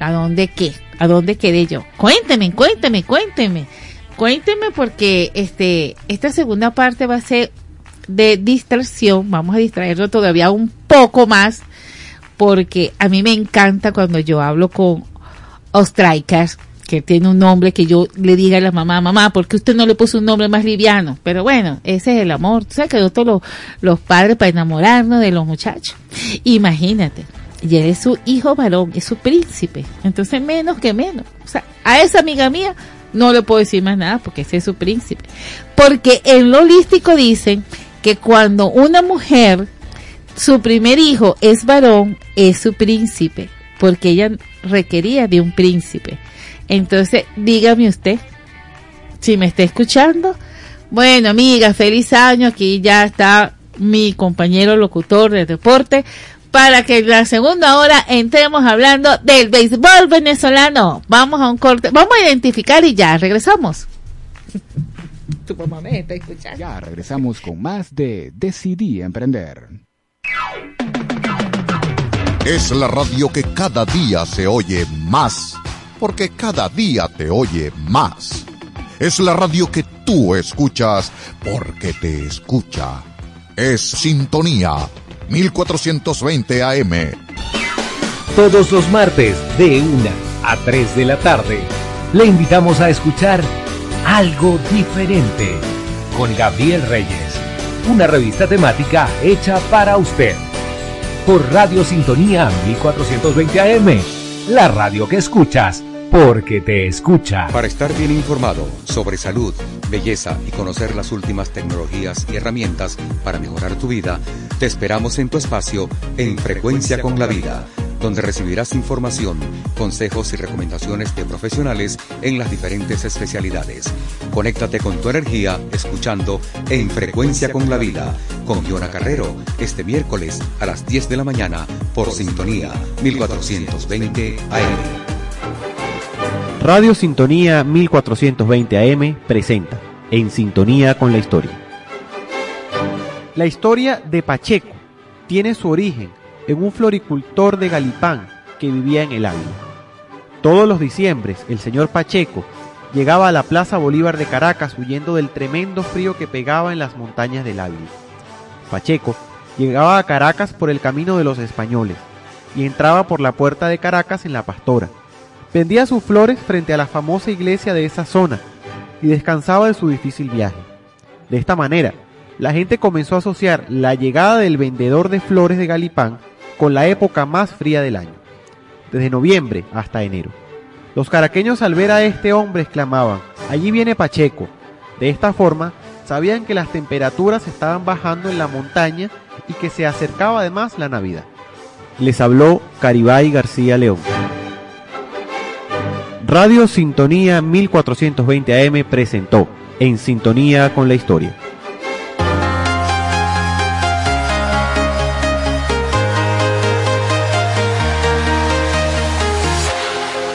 ¿a dónde qué? ¿A dónde quedé yo? Cuénteme, cuénteme, cuénteme. Cuénteme porque este esta segunda parte va a ser de distracción, vamos a distraerlo todavía un poco más porque a mí me encanta cuando yo hablo con Ostraikers, que tiene un nombre que yo le diga a la mamá, mamá, ¿por qué usted no le puso un nombre más liviano? Pero bueno, ese es el amor. Tú sabes que nosotros los, los padres para enamorarnos de los muchachos. Imagínate, y él es su hijo varón, es su príncipe. Entonces menos que menos. O sea, a esa amiga mía no le puedo decir más nada porque ese es su príncipe. Porque en lo holístico dicen que cuando una mujer su primer hijo es varón, es su príncipe, porque ella requería de un príncipe. Entonces, dígame usted, si me está escuchando, bueno, amiga, feliz año, aquí ya está mi compañero locutor de deporte, para que en la segunda hora entremos hablando del béisbol venezolano. Vamos a un corte, vamos a identificar y ya, regresamos. [laughs] Tu mamá me está escuchando.
Ya regresamos con más de Decidí Emprender.
Es la radio que cada día se oye más, porque cada día te oye más. Es la radio que tú escuchas porque te escucha. Es Sintonía 1420 AM.
Todos los martes de 1 a 3 de la tarde le invitamos a escuchar Algo Diferente con Gabriel Reyes, una revista temática hecha para usted. Por Radio Sintonía 1420 AM, la radio que escuchas porque te escucha.
Para estar bien informado sobre salud, belleza y conocer las últimas tecnologías y herramientas para mejorar tu vida, te esperamos en tu espacio en Frecuencia con la Vida, donde recibirás información, consejos y recomendaciones de profesionales en las diferentes especialidades. Conéctate con tu energía escuchando en Frecuencia con la Vida con Giona Carrero este miércoles a las 10 de la mañana por Sintonía 1420 AM.
Radio Sintonía 1420 AM presenta En Sintonía con la Historia. La historia de Pacheco tiene su origen en un floricultor de Galipán que vivía en el Ávila. Todos los diciembres el señor Pacheco llegaba a la Plaza Bolívar de Caracas huyendo del tremendo frío que pegaba en las montañas del Ávila. Pacheco llegaba a Caracas por el camino de los españoles y entraba por la puerta de Caracas en la Pastora. Vendía sus flores frente a la famosa iglesia de esa zona y descansaba de su difícil viaje. De esta manera, la gente comenzó a asociar la llegada del vendedor de flores de Galipán con la época más fría del año, desde noviembre hasta enero. Los caraqueños al ver a este hombre exclamaban, allí viene Pacheco. De esta forma, sabían que las temperaturas estaban bajando en la montaña y que se acercaba además la Navidad. Les habló Caribay García León. Radio Sintonía 1420 AM presentó En Sintonía con la Historia.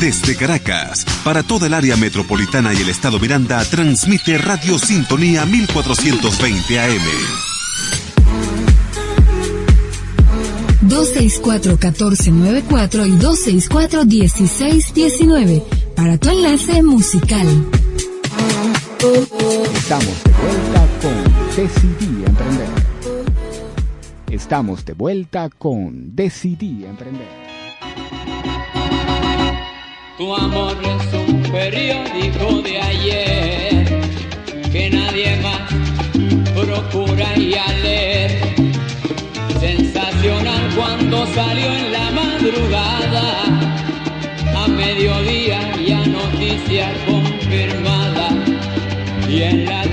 Desde Caracas, para toda el área metropolitana y el estado Miranda, transmite Radio Sintonía 1420 AM.
264-1494 y 264-1619 para tu enlace musical.
Estamos de vuelta con Decidí Emprender. Estamos de vuelta con Decidí Emprender.
Tu amor es un periódico de ayer que nadie más procura y a leer. Sensacional cuando salió en la madrugada, a mediodía ya noticia confirmada.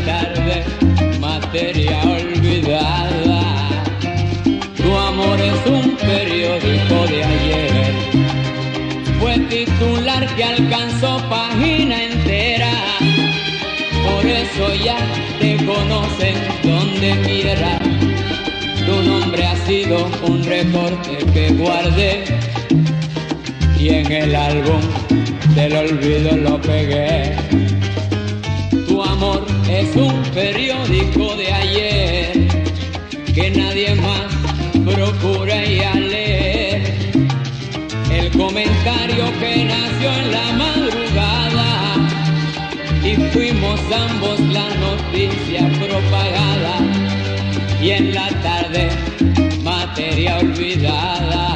tarde materia conocen donde quiera. Tu nombre ha sido un recorte que guardé y en el álbum del olvido lo pegué. Tu amor es un periódico de ayer que nadie más procura ir a leer. El comentario que nació en la madrugada y fuimos ambos la noticia propagada y en la tarde materia olvidada.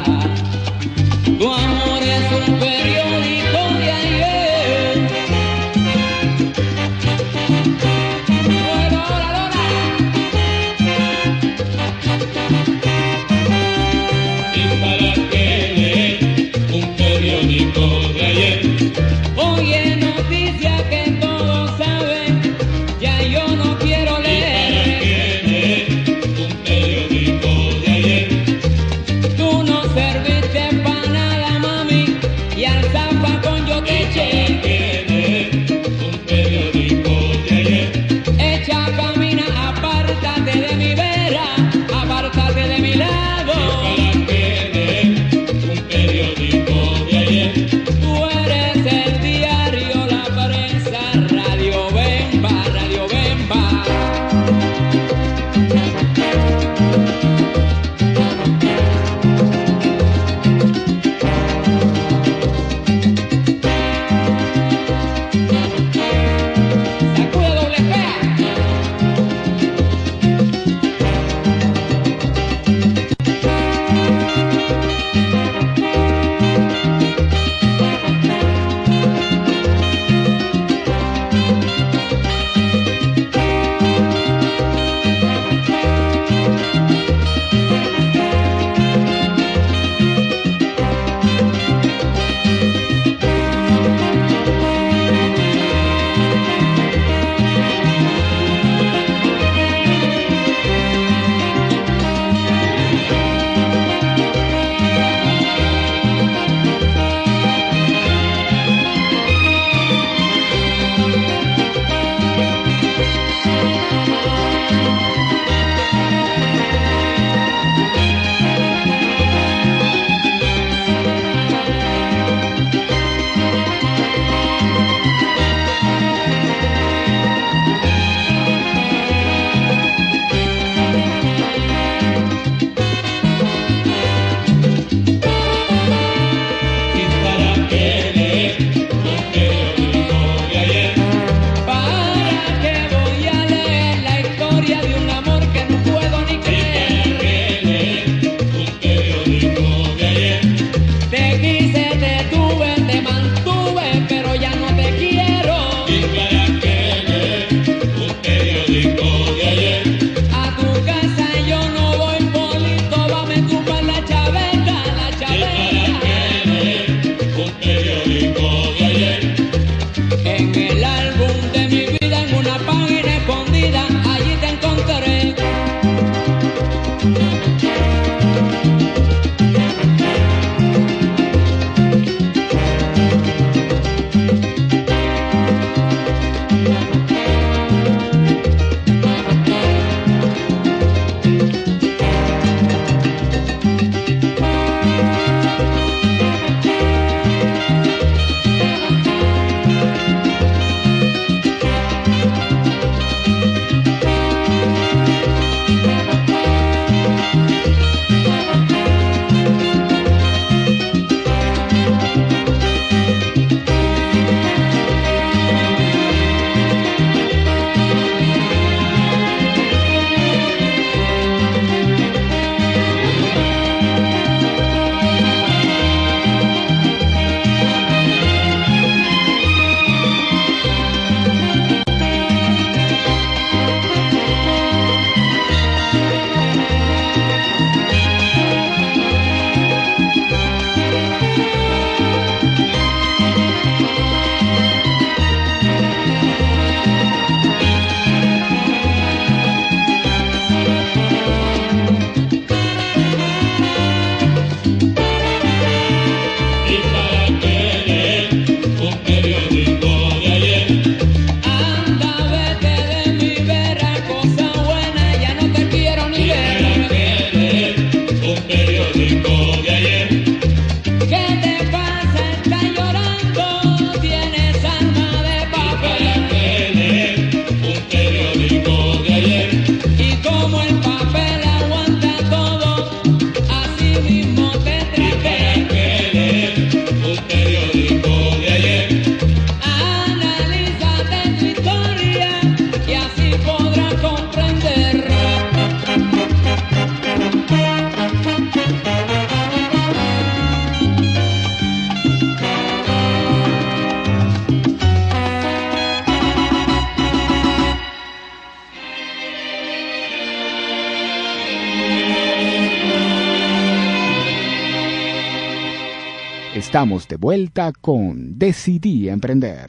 De
vuelta con Decidí Emprender.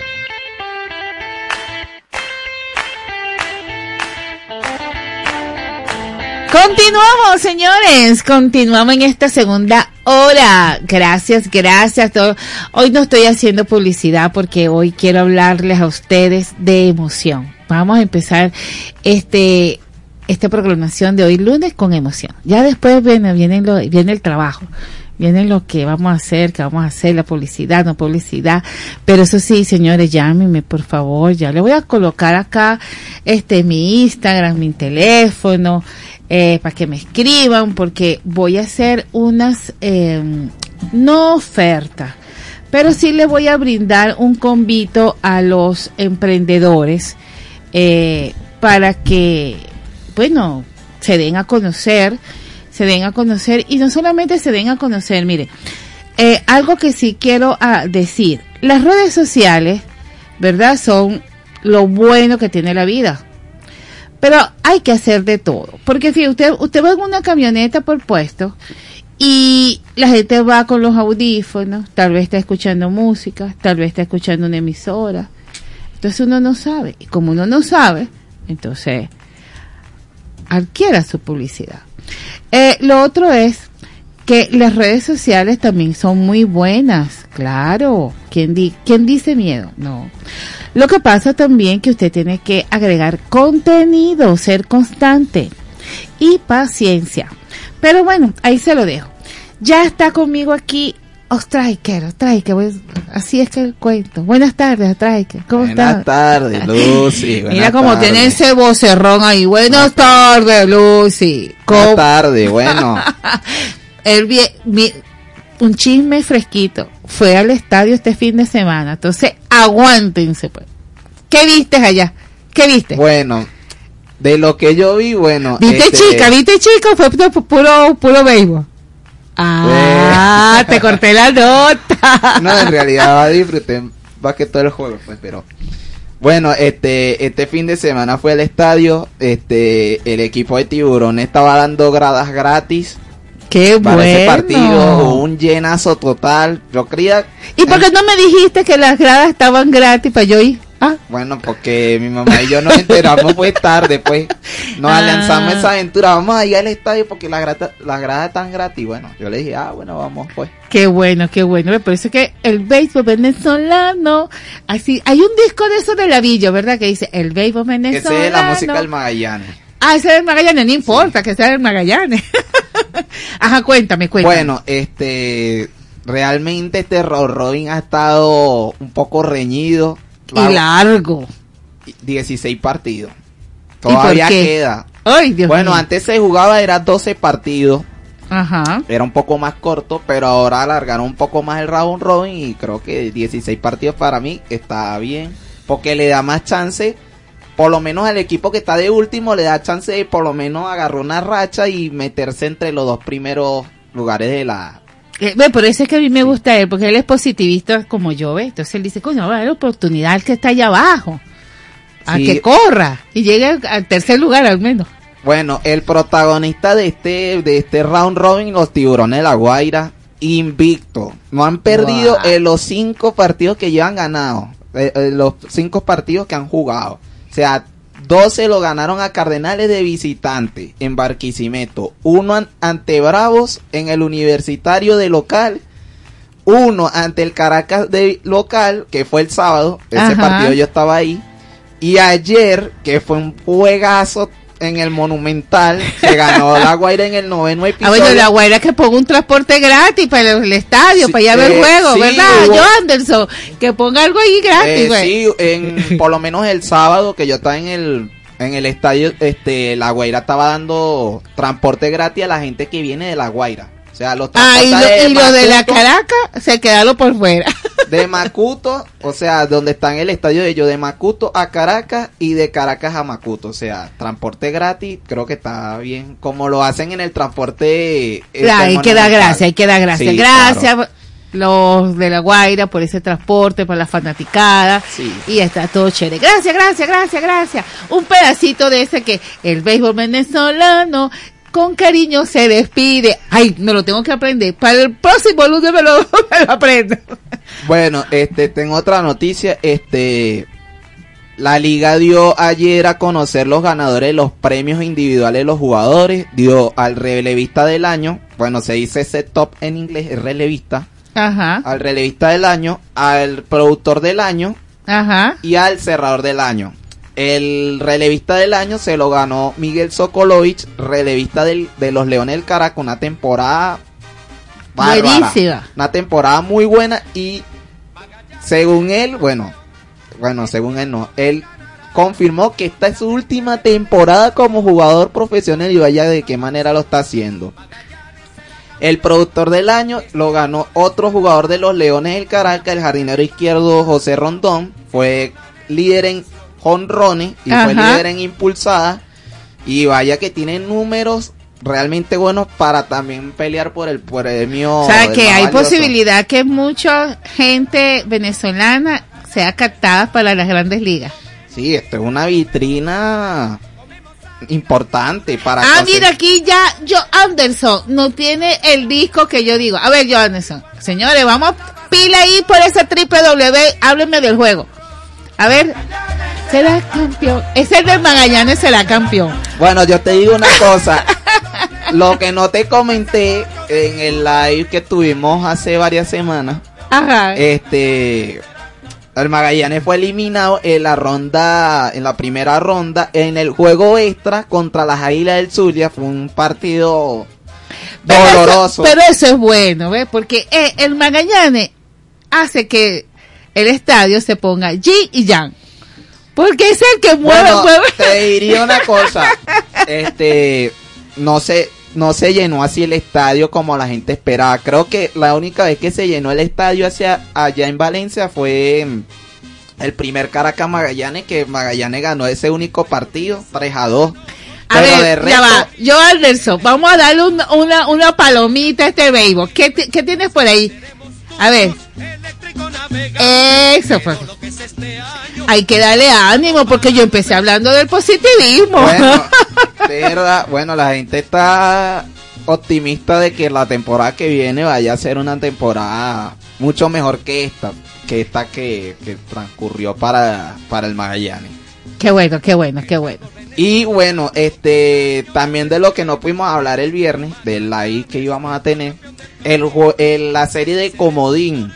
Continuamos, señores. Continuamos en esta segunda hora. Gracias, gracias. Hoy no estoy haciendo publicidad porque hoy quiero hablarles a ustedes de emoción. Vamos a empezar este esta programación de hoy lunes con emoción. Ya después viene viene lo, viene el trabajo. Viene lo que vamos a hacer, que vamos a hacer, la publicidad, no publicidad. Pero eso sí, señores, llámenme, por favor. Ya le voy a colocar acá este mi Instagram, mi teléfono, eh, para que me escriban, porque voy a hacer unas, eh, no ofertas, pero sí le voy a brindar un convito a los emprendedores eh, para que, bueno, se den a conocer, se den a conocer y no solamente se den a conocer, mire, eh, algo que sí quiero ah, decir, las redes sociales, ¿verdad? Son lo bueno que tiene la vida. Pero hay que hacer de todo. Porque si usted, usted va en una camioneta por puesto y la gente va con los audífonos, tal vez está escuchando música, tal vez está escuchando una emisora. Entonces uno no sabe. Y como uno no sabe, entonces adquiera su publicidad. Eh, lo otro es que las redes sociales también son muy buenas, claro. ¿Quién, di ¿Quién dice miedo? No. Lo que pasa también que usted tiene que agregar contenido, ser constante y paciencia. Pero bueno, ahí se lo dejo. Ya está conmigo aquí Ostriker, Ostriker, pues, así es que el cuento. Buenas tardes, Ostriker, ¿cómo
Buenas
estás?
tardes, Lucy. [laughs]
Mira
buenas
cómo
tardes.
tiene ese vocerrón ahí. Buenas tardes, Lucy.
Buenas
¿Cómo-
tardes, bueno. [laughs]
el vie- mi- un chisme fresquito. Fue al estadio este fin de semana. Entonces, aguántense, pues. ¿Qué viste allá? ¿Qué viste?
Bueno, de lo que yo vi, bueno.
¿Viste
este,
chica? ¿Viste chica? Fue pu- puro, puro béisbol. Ah, te corté la nota.
No, en realidad disfruté más que todo el juego, pues, pero. Bueno, este, este fin de semana fue al estadio, este, el equipo de Tiburón estaba dando gradas gratis.
Qué
para ese
bueno.
partido, un llenazo total. Yo creía,
¿Y por qué no me dijiste que las gradas estaban gratis para yo ir? Ah,
bueno, porque mi mamá y yo nos enteramos pues tarde, pues nos
Ah.
lanzamos esa aventura, vamos a ir al estadio porque las gradas, las gradas están gratis. Bueno, yo le dije, ah, bueno, vamos pues.
qué bueno, qué bueno. Por eso que el béisbol venezolano, así, hay un disco de eso de Lavillo, ¿verdad? Que dice el béisbol venezolano.
es la música del Magallanes.
Ah, ese es el Magallanes, no importa que sea el Magallanes. [laughs] Ajá, cuéntame, cuéntame.
Bueno, este, realmente este robin ha estado un poco reñido.
Y largo.
16 partidos. Todavía queda.
Ay, Dios
bueno,
mío.
antes se jugaba era 12 partidos.
Ajá.
Era un poco más corto, pero ahora alargaron un poco más el round robin y creo que 16 partidos para mí está bien, porque le da más chance, por lo menos al equipo que está de último le da chance de por lo menos agarrar una racha y meterse entre los dos primeros lugares de la
Eh, ve, por eso es que a mí me gusta él, porque él es positivista como yo, ¿ves? Entonces él dice, coño, va a haber oportunidad al que está allá abajo. A
Sí.
que corra y llegue al- tercer lugar al menos.
Bueno, el protagonista de este, de este round robin, los tiburones de la Guaira, invicto. No han perdido en los cinco partidos que llevan ganado. eh, eh, los cinco partidos que han jugado. O sea, 12 lo ganaron a Cardenales de visitante en Barquisimeto. Uno an- ante Bravos en el Universitario de local. Uno ante el Caracas de local, que fue el sábado. Ese
Ajá.
partido yo estaba ahí. Y ayer, que fue un juegazo en el Monumental, se ganó la Guaira en el noveno
Ah,
episodio.
bueno, la guaira que ponga un transporte gratis para el, el estadio,
Sí,
para ir a ver
eh,
juegos,
sí,
¿verdad?
hubo-
Yo, Anderson, que ponga algo ahí gratis,
Eh,
güey.
sí, en, por lo menos el sábado que yo estaba en el en el estadio, este, la Guaira estaba dando transporte gratis a la gente que viene de la Guaira. O sea, los
Ah, y lo, y lo de la Caracas se quedaron por fuera.
De Macuto, o sea, donde está en el estadio de ellos, de Macuto a Caracas y de Caracas a Macuto. O sea, transporte gratis, creo que está bien. Como lo hacen en el transporte. este,
Claro, hay que dar
monumental.
gracias, hay que dar gracias.
Sí,
gracias
claro.
los de la Guaira por ese transporte, por la fanaticada.
Sí.
Y está todo chévere. Gracias, gracias, gracias, gracias. Un pedacito de ese que el béisbol venezolano con cariño se despide. Ay, me lo tengo que aprender. Para el próximo lunes me lo, [laughs] me lo aprendo.
Bueno, este, tengo otra noticia. Este, la liga dio ayer a conocer los ganadores de los premios individuales de los jugadores. Dio al relevista del año. Bueno, se dice ese top en inglés, es relevista.
Ajá,
Al relevista del año, al productor del año
ajá.
y al cerrador del año. El relevista del año se lo ganó Miguel Sokolovich, relevista del- de los Leones del Caracas, una temporada bárbara.
Buenísima.
Una temporada muy buena y según él, bueno, bueno, según él no, él confirmó que esta es su última temporada como jugador profesional y vaya de qué manera lo está haciendo. El productor del año lo ganó otro jugador de los Leones del Caracas, el jardinero izquierdo José Rondón. Fue líder en jonrones y fue líder en impulsada. Y vaya que tiene números realmente buenos para también pelear por el premio.
O sea que hay
valioso.
posibilidad que mucha gente venezolana sea captada para las grandes ligas.
Sí, esto es una vitrina importante para
Ah, mira, aquí ya Joe Anderson no tiene el disco que yo digo. A ver, Joe Anderson. Señores, vamos pila ahí por ese triple W. Háblenme del juego. A ver, será campeón. Ese es del Magallanes, será campeón.
Bueno, yo te digo una cosa. Lo que no te comenté en el live que tuvimos hace varias semanas,
Ajá.
este, el Magallanes fue eliminado en la ronda, en la primera ronda, en el juego extra contra las Águilas del Zulia. Fue un partido
Pero eso-
doloroso.
Pero eso es bueno, ¿ves? Porque eh, el Magallanes hace que el estadio se ponga Yin y Yang. Porque es el que mueve,
Bueno,
mueve.
te diría una cosa. Este, no se, no se llenó así el estadio como la gente esperaba. Creo que la única vez que se llenó el estadio hacia allá en Valencia fue mm, el primer Caracas Magallanes, que Magallanes ganó ese único partido, 3 a 2.
A
Pero
ver,
de
ya
resto,
va. Yo, Anderson, vamos a darle un- una, una palomita a este béisbol. ¿Qué, ¿Qué tienes por ahí? A ver. Eso fue. Hay que darle ánimo porque yo empecé hablando del positivismo.
Bueno, [laughs] de verdad, bueno, la gente está optimista de que la temporada que viene vaya a ser una temporada mucho mejor que esta, que esta que, que transcurrió para, para el Magallanes.
qué bueno, qué bueno, qué bueno.
Y bueno, este también de lo que no pudimos hablar el viernes, del live que íbamos a tener, el, el- la serie de Comodín.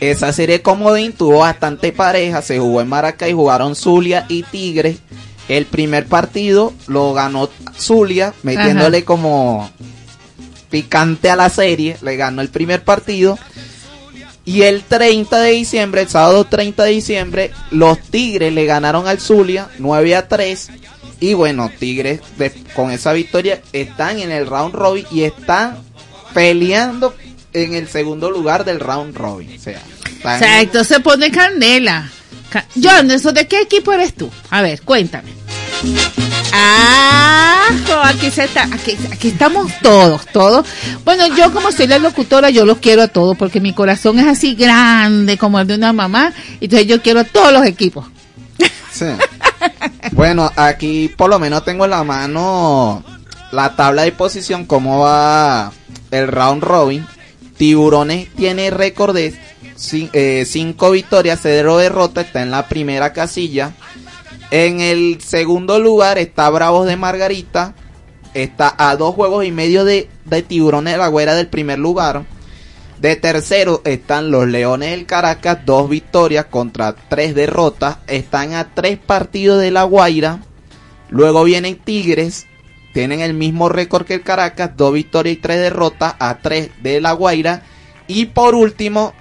Esa serie Comodín tuvo bastante pareja, se jugó en Maracay, jugaron Zulia y Tigres. El primer partido lo ganó Zulia, metiéndole como picante a la serie, le ganó el primer partido. Y el 30 de diciembre, el sábado 30 de diciembre, los Tigres le ganaron al Zulia 9 a 3. Y bueno, Tigres de- con esa victoria están en el round robin y están peleando en el segundo lugar del round robin. O sea, están-
O sea, entonces pone candela. Ca- Yo, Anderson, ¿de qué equipo eres tú? A ver, cuéntame. Ah, aquí se está, aquí, aquí estamos todos, todos. Bueno, yo como soy la locutora, yo los quiero a todos porque mi corazón es así grande como el de una mamá, entonces yo quiero a todos los equipos.
Sí. Bueno, aquí por lo menos tengo en la mano la tabla de posición, cómo va el round robin. Tiburones tiene récord de 5 victorias, 0 derrotas, está en la primera casilla. En el segundo lugar está Bravos de Margarita, está a dos juegos y medio de, de Tiburones de la Güera del primer lugar. De tercero están los Leones del Caracas, dos victorias contra tres derrotas. Están a tres partidos de La Guaira. Luego vienen Tigres, tienen el mismo récord que el Caracas, dos victorias y tres derrotas a tres de La Guaira. Y por último,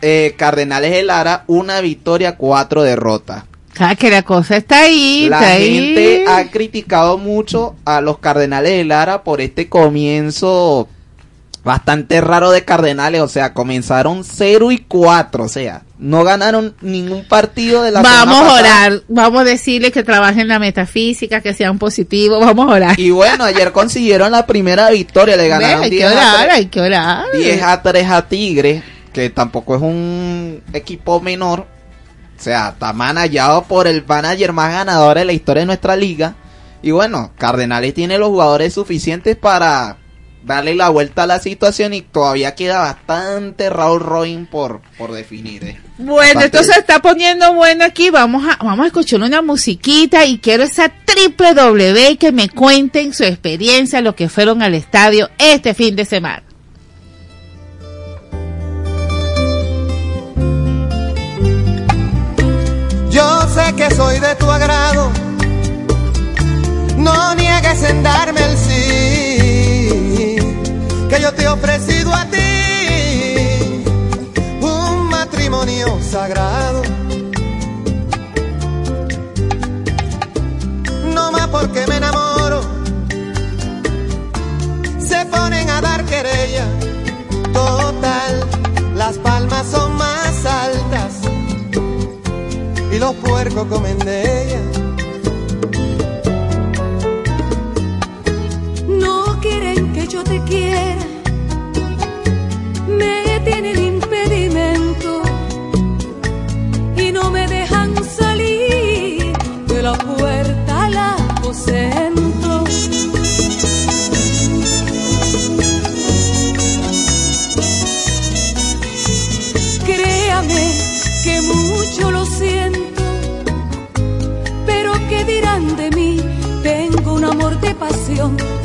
eh, Cardenales de Lara, una victoria, cuatro derrotas.
Ah, que la cosa está ahí,
La
está ahí.
gente ha criticado mucho a los Cardenales de Lara por este comienzo bastante raro de Cardenales. O sea, comenzaron 0 y 4. O sea, no ganaron ningún partido de la
Vamos a orar, vamos a decirle que trabajen la metafísica, que sean positivos, [laughs] vamos a orar.
Y bueno, ayer consiguieron la primera victoria. Le
Ve,
ganaron
hay que
10 a
orar,
3.
hay que orar.
10 a 3 a Tigres, que tampoco es un equipo menor. O sea, está manejado por el manager más ganador de la historia de nuestra liga. Y bueno, Cardenales tiene los jugadores suficientes para darle la vuelta a la situación y todavía queda bastante Raúl Robin por, por definir. eh.
Bueno,
Bastante-
esto se está poniendo bueno aquí. Vamos a, vamos a escuchar una musiquita y quiero esa triple W que me cuenten su experiencia, lo que fueron al estadio este fin de semana.
Yo sé que soy de tu agrado, no niegues en darme el sí, que yo te he ofrecido a ti un matrimonio sagrado. No más porque me enamoro, se ponen a dar querella, total, las palmas son más altas y los puercos comen de ella.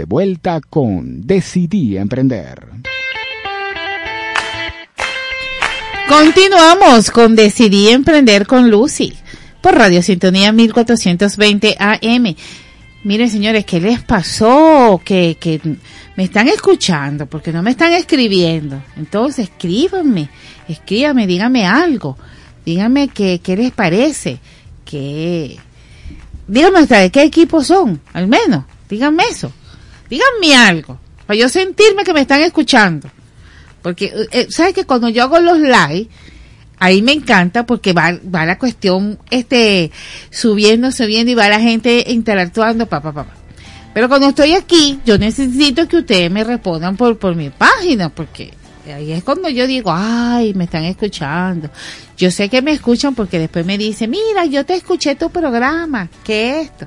De
vuelta con Decidí Emprender.
Continuamos con Decidí Emprender con Lucy por Radio Sintonía 1420 AM. Miren, señores, ¿qué les pasó? Que, que me están escuchando porque no me están escribiendo. Entonces, escríbanme, escríbanme, díganme algo. Díganme qué, qué les parece. Que, díganme hasta de qué equipo son, al menos. Díganme eso. Díganme algo. Para yo sentirme que me están escuchando. Porque, eh, ¿sabes que cuando yo hago los live, ahí me encanta porque va, va la cuestión este subiendo, subiendo y va la gente interactuando, pa, pa, pa, pa. Pero cuando estoy aquí, yo necesito que ustedes me respondan por, por mi página, porque ahí es cuando yo digo, ay, me están escuchando. Yo sé que me escuchan porque después me dicen, mira, yo te escuché tu programa, ¿qué es esto?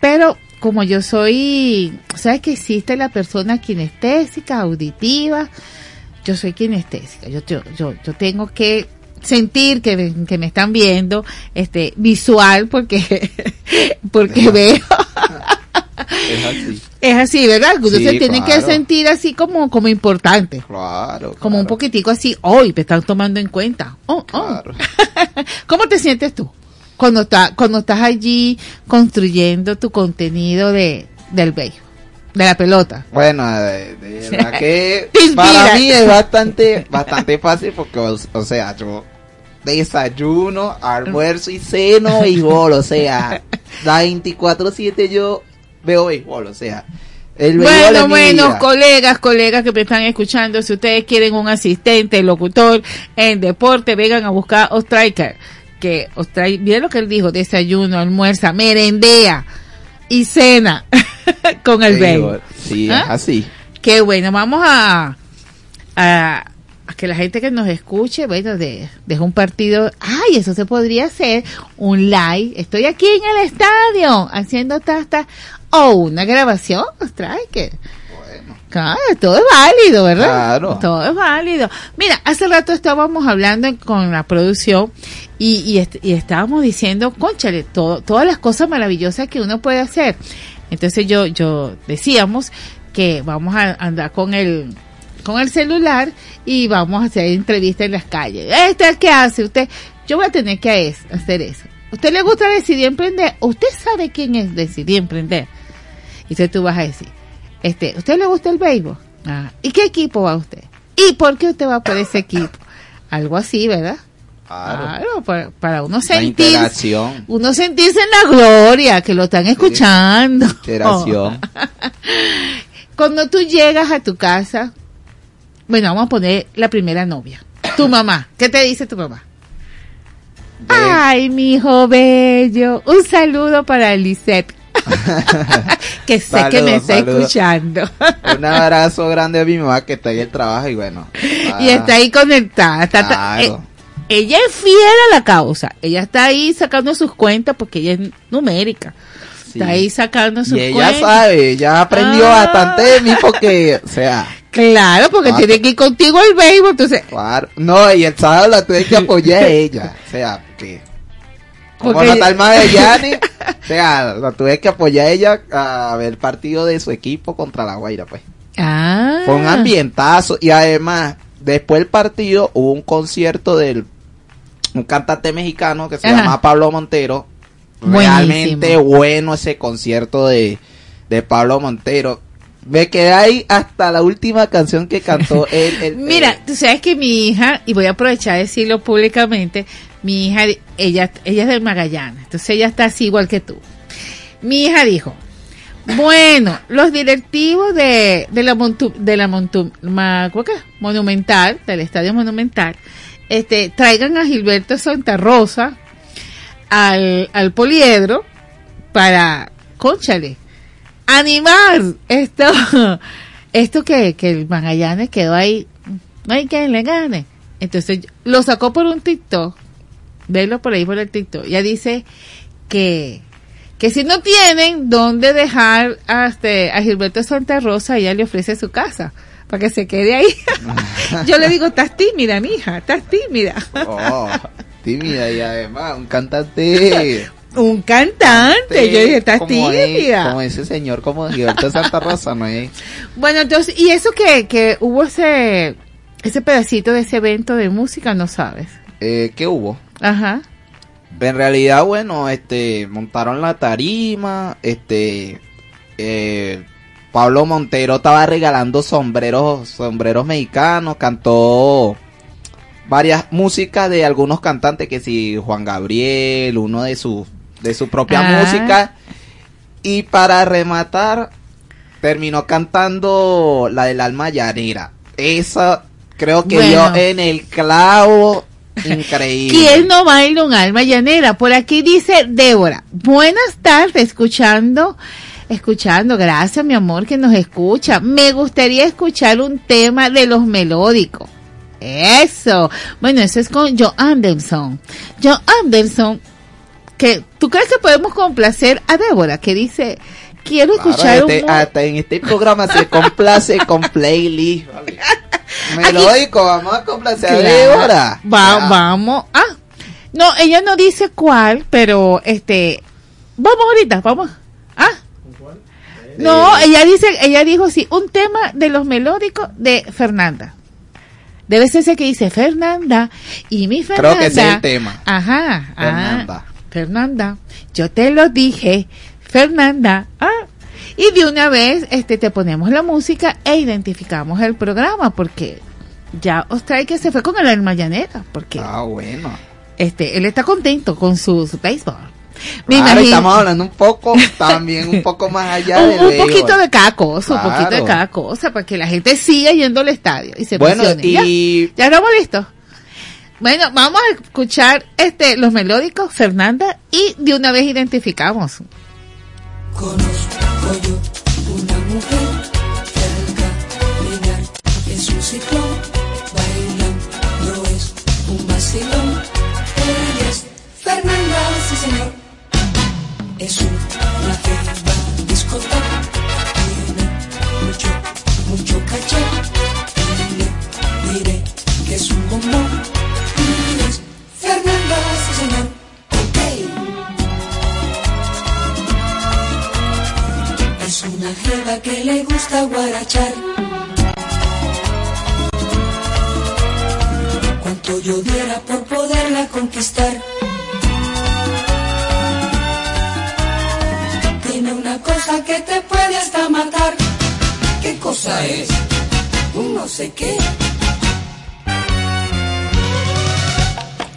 Pero como yo soy, sabes que existe la persona kinestésica, auditiva, yo soy kinestésica, yo, yo, yo, yo tengo que sentir que, me- que me están viendo, este, visual, porque, [laughs] porque veo,
Es así.
es así, ¿verdad? Uno
Sí,
se tiene que
claro.
sentir así como, como importante.
Claro.
Como un poquitico así, hoy me están tomando en cuenta. Oh, oh. [laughs] ¿Cómo te sientes tú? Cuando está, cuando estás allí construyendo tu contenido de, del béisbol, de la pelota.
Bueno, de, de [laughs] verdad que para mí es bastante, bastante fácil porque, o, o sea, yo desayuno, almuerzo y ceno béisbol, o sea, la 24-7 yo veo béisbol, o sea, el
Bueno, bueno, colegas, colegas que me están escuchando, si ustedes quieren un asistente, locutor en deporte, vengan a buscar a Que Ostrai- miren lo que él dijo, desayuno, almuerza, merendea y cena [laughs] con el béisbol.
Sí,
¿Ah?
así.
Qué bueno, vamos a, a, a que la gente que nos escuche, bueno, de, de un partido, ay, eso se podría hacer, un live, estoy aquí en el estadio haciendo tasta, o una grabación, Striker. Claro, todo es válido, ¿verdad?
Claro.
Todo es válido. Mira, hace rato estábamos hablando con la producción y, y, est- y estábamos diciendo, conchale, todo, todas las cosas maravillosas que uno puede hacer. Entonces yo, yo decíamos que vamos a andar con el, con el celular y vamos a hacer entrevistas en las calles. ¿Este qué hace usted? Yo voy a tener que hacer eso. ¿Usted le gusta decidir emprender? ¿Usted sabe quién es decidir emprender? Y entonces tú vas a decir, este, ¿usted le gusta el béisbol? Ah, ¿Y qué equipo va usted? ¿Y por qué usted va por ese equipo? Algo así, ¿verdad? Claro, para, para uno sentir, uno sentirse en la gloria, que lo están escuchando.
Interacción. [laughs]
Cuando tú llegas a tu casa, bueno, vamos a poner la primera novia, tu [coughs] mamá. ¿Qué te dice tu mamá? Ay, mi hijo bello. Un saludo para Lisette. [laughs] que sé que me está escuchando.
Un abrazo grande a mi mamá que está en el trabajo y bueno.
y está ahí conectada. Está-
Claro.
eh, ella es fiel a la causa. Ella está ahí sacando sus cuentas porque ella es numérica. Está ahí sacando sus
Y ella
cuentas.
sabe, ella aprendió
Ah.
bastante de mí porque, o sea, [laughs]
Claro, porque
Ah.
tiene que ir contigo al béisbol, entonces.
claro. No, y el sábado la tuve que apoyar a ella. [laughs] O sea, que. Como no está el Magellani, o sea, la tuve que apoyar a ella a ver el partido de su equipo contra la Guaira, pues.
Ah.
Fue un ambientazo y además, después del partido hubo un concierto del un cantante mexicano que se
Ajá.
llama Pablo Montero.
Buenísimo.
Realmente bueno ese concierto de, de Pablo Montero. Me quedé ahí hasta la última canción que cantó [laughs] él. él-
Mira, tú sabes que mi hija, y voy a aprovechar de decirlo públicamente, mi hija, ella, ella es del Magallanes, entonces ella está así igual que tú. Mi hija dijo, bueno, los directivos de, de la Montu- de la Montu- ma-. Monumental, del Estadio Monumental, este, traigan a Gilberto Santa Rosa al, al poliedro para, conchale, animar esto, [laughs] esto que, que el Magallanes quedó ahí, no hay quien le gane. Entonces lo sacó por un TikTok, verlo por ahí por el TikTok. Ya dice que, que si no tienen dónde dejar a, este, a Gilberto Santa Rosa, ella le ofrece su casa para que se quede ahí. [laughs] Yo le digo, estás tímida, mija, estás tímida.
Oh, tímida y además un cantante. [laughs]
Un cantante, yo dije, estás
como
tímida.
como ese señor, como Gilberto Santa Rosa, ¿no es? [laughs]
Bueno, entonces, y eso que, que hubo ese, ese pedacito de ese evento de música, no sabes.
Eh, ¿Qué hubo?
Ajá.
En realidad, bueno, este, montaron la tarima, este, eh, Pablo Montero estaba regalando sombreros, sombreros mexicanos, cantó varias músicas de algunos cantantes, que si Juan Gabriel, uno de su, de su propia
Ah.
música, y para rematar, terminó cantando la del alma llanera. Esa, creo que
Bueno.
dio en el clavo Increíble.
¿Quién no baila un alma llanera? Por aquí dice Débora. Buenas tardes, escuchando, escuchando. Gracias, mi amor, que nos escucha. Me gustaría escuchar un tema de los melódicos. Eso. Bueno, eso es con Joe Anderson. Joe Anderson, que tú crees que podemos complacer a Débora, que dice, quiero
Claro,
escuchar
este-
un...
hasta en este programa se [laughs] complace con playlist. vale. Melódico, vamos a complacer a. Débora.
Va-
Ya.
vamos. Ah, no, ella no dice cuál, pero este, vamos ahorita, vamos. Ah. No, ella dice, ella dijo sí, un tema de los melódicos de Fernanda. Debe ser ese que dice Fernanda y mi Fernanda.
Creo que ese es el tema.
Ajá. ah,
Fernanda.
Fernanda. Yo te lo dije, Fernanda. Ah. Y de una vez este te ponemos la música e identificamos el programa porque ya Ostray que se fue con el alma llanera porque
Ah, bueno.
este él está contento con sus béisbol. Me
Claro,
imagino
estamos hablando un poco, también un poco más allá [laughs]
un,
del
un poquito de cada cosa, un poquito de cada cosa para que la gente siga yendo al estadio y se
Bueno, y-
¿Ya? ¿Ya estamos listos? Bueno, vamos a escuchar este los melódicos Fernanda y de una vez identificamos.
Conozco yo una mujer que al caminar es un ciclón, bailando es un vacilón. Es una jeva discota, tiene mucho, mucho caché. Y le diré que es un bombón. Y es Fernanda, señor. Ok. Es una jeva que le gusta guarachar. Cuanto yo diera por poderla conquistar. Que te puede hasta matar. ¿Qué cosa es? Un no sé qué.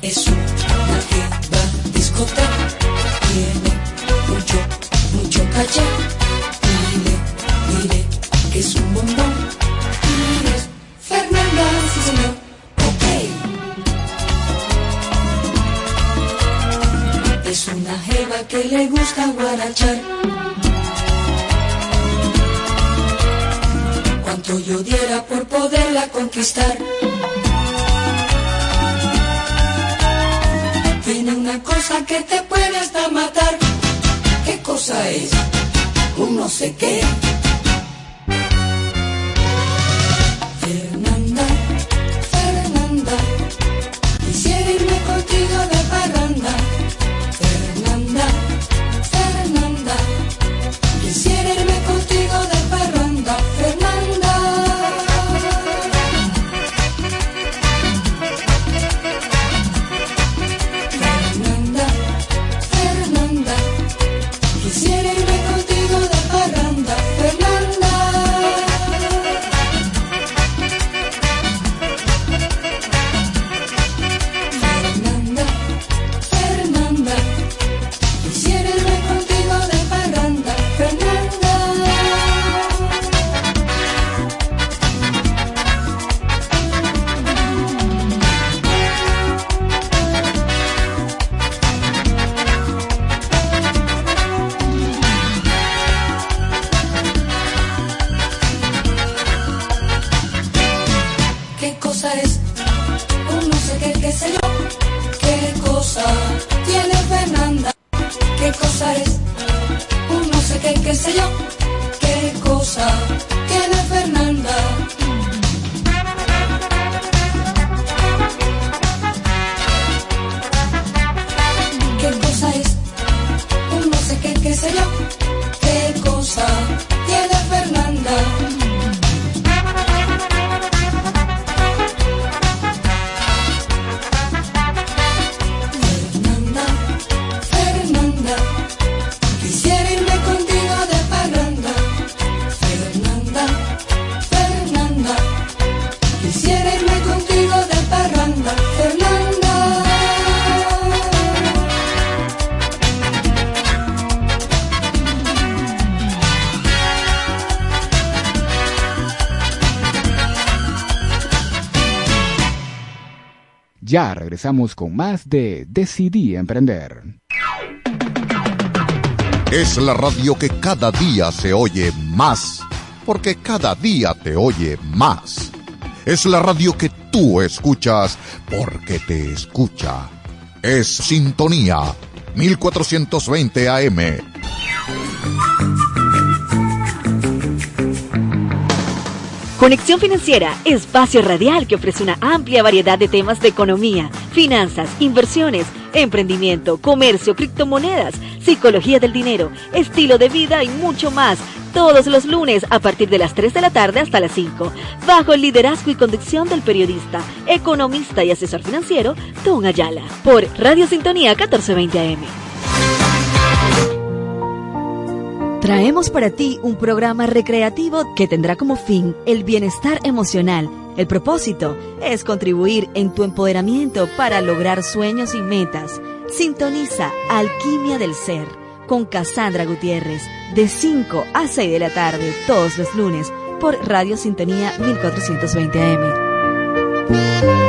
Es una jeva discota. Tiene mucho, mucho caché. Dile, dile que es un bombón. Es Fernanda, sí señor. Ok. Es una jeva que le gusta guarachar. Cuanto yo diera por poderla conquistar. Tiene una cosa que te puede hasta matar. ¿Qué cosa es? Un no sé qué.
Regresamos con más de Decidí Emprender.
Es la radio que cada día se oye más, porque cada día te oye más. Es la radio que tú escuchas porque te escucha. Es Sintonía 1420 AM.
Conexión Financiera, espacio radial que ofrece una amplia variedad de temas de economía, finanzas, inversiones, emprendimiento, comercio, criptomonedas, psicología del dinero, estilo de vida y mucho más. Todos los lunes a partir de las 3 de la tarde hasta las 5, bajo el liderazgo y conducción del periodista, economista y asesor financiero, Don Ayala, por Radio Sintonía 1420 AM. Traemos para ti un programa recreativo que tendrá como fin el bienestar emocional. El propósito es contribuir en tu empoderamiento para lograr sueños y metas. Sintoniza Alquimia del Ser con Cassandra Gutiérrez de 5 a 6 de la tarde todos los lunes por Radio Sintonía 1420 AM.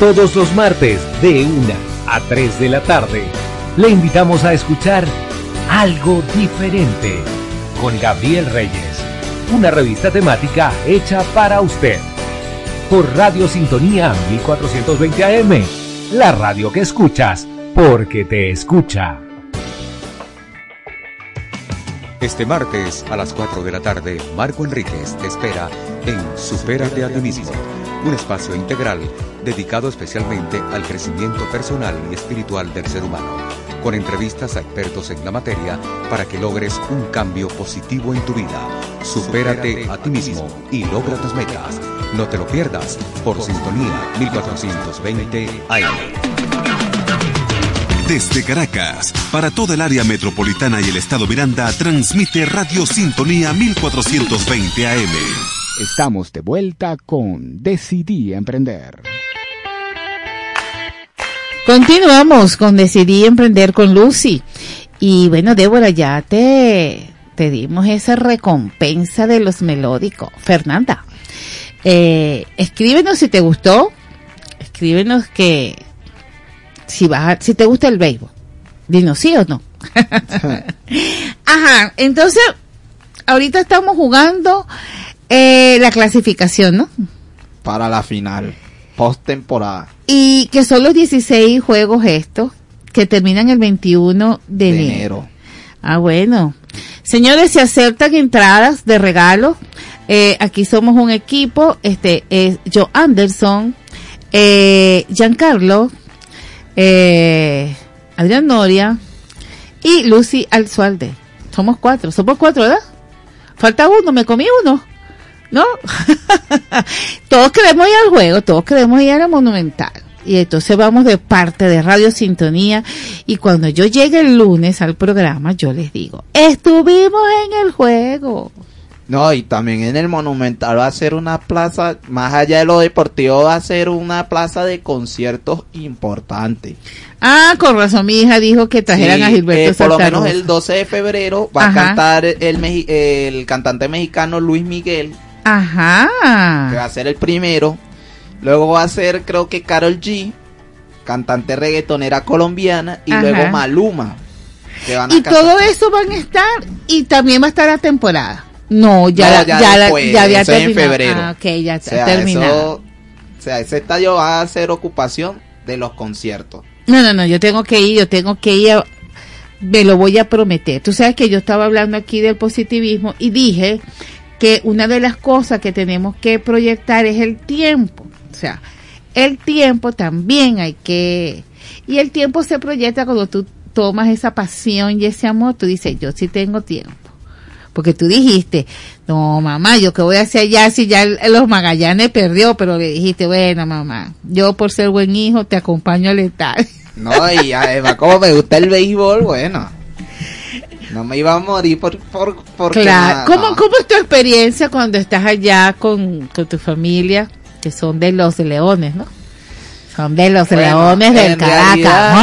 Todos los martes de 1 a 3 de la tarde le invitamos a escuchar Algo Diferente con Gabriel Reyes, una revista temática hecha para usted. Por Radio Sintonía 1420 AM, la radio que escuchas porque te escucha.
Este martes a las 4 de la tarde, Marco Enríquez te espera en Supérate a ti un espacio integral dedicado especialmente al crecimiento personal y espiritual del ser humano, con entrevistas a expertos en la materia para que logres un cambio positivo en tu vida. Supérate a ti mismo y logra tus metas. No te lo pierdas por Sintonía 1420 AM.
Desde Caracas, para toda el área metropolitana y el estado Miranda, transmite Radio Sintonía 1420 AM.
Estamos de vuelta con Decidí Emprender.
Continuamos con Decidí Emprender con Lucy. Y bueno, Débora, ya te, te dimos esa recompensa de los melódicos. Fernanda, eh, escríbenos si te gustó. Escríbenos que si vas a- si te gusta el béisbol. Dinos sí o no. [laughs] Ajá, entonces, ahorita estamos jugando eh, la clasificación, ¿no?
Para la final, post temporada.
Y que son los 16 juegos estos que terminan el 21 de,
De
enero.
enero.
Ah, bueno. Señores, se aceptan entradas de regalo. Eh, aquí somos un equipo. Este es Joe Anderson, eh, Giancarlo, eh, Adrián Noria y Lucy Alzualde. Somos cuatro. Somos cuatro, ¿verdad? Falta uno. Me comí uno. ¿No? [laughs] todos queremos ir al juego, todos queremos ir a la Monumental. Y entonces vamos de parte de Radio Sintonía. Y cuando yo llegue el lunes al programa, yo les digo, estuvimos en el juego.
No, y también en el Monumental va a ser una plaza, más allá de lo deportivo, va a ser una plaza de conciertos importante.
Ah, con razón, mi hija dijo que trajeran
Sí,
a Gilberto
eh, por lo menos
Rosa.
el 12 de febrero va
Ajá.
a cantar el, el cantante mexicano Luis Miguel, que
Ajá.
va a ser el primero. Luego va a ser, creo que Carol G, cantante reggaetonera colombiana, y
Ajá.
luego Maluma. Que van a
Y
cantar.
todo eso van a estar, y también va a estar la temporada. No, ya,
No,
la-
ya
ya, la-
después,
ya había
eso es en
terminado.
febrero.
Ah, ok, ya
O sea,
terminado.
eso- o sea, ese estadio va a ser ocupación de los conciertos.
No, no, no, yo tengo que ir, yo tengo que ir, a- me lo voy a prometer. Tú sabes que yo estaba hablando aquí del positivismo y dije que una de las cosas que tenemos que proyectar es el tiempo. O sea, el tiempo también hay que... Y el tiempo se proyecta cuando tú tomas esa pasión y ese amor, tú dices, yo sí tengo tiempo. Porque tú dijiste, no mamá, yo qué voy a hacer allá si ya los Magallanes perdió, pero le dijiste, bueno mamá, yo por ser buen hijo te acompaño al estadio.
No, y además como me gusta el béisbol, bueno. No me iba a morir por... por porque
Claro.
nada,
¿Cómo,
no.
¿Cómo es tu experiencia cuando estás allá con, con tu familia, que son de los leones, no? Son de los
Bueno,
leones del Caracas.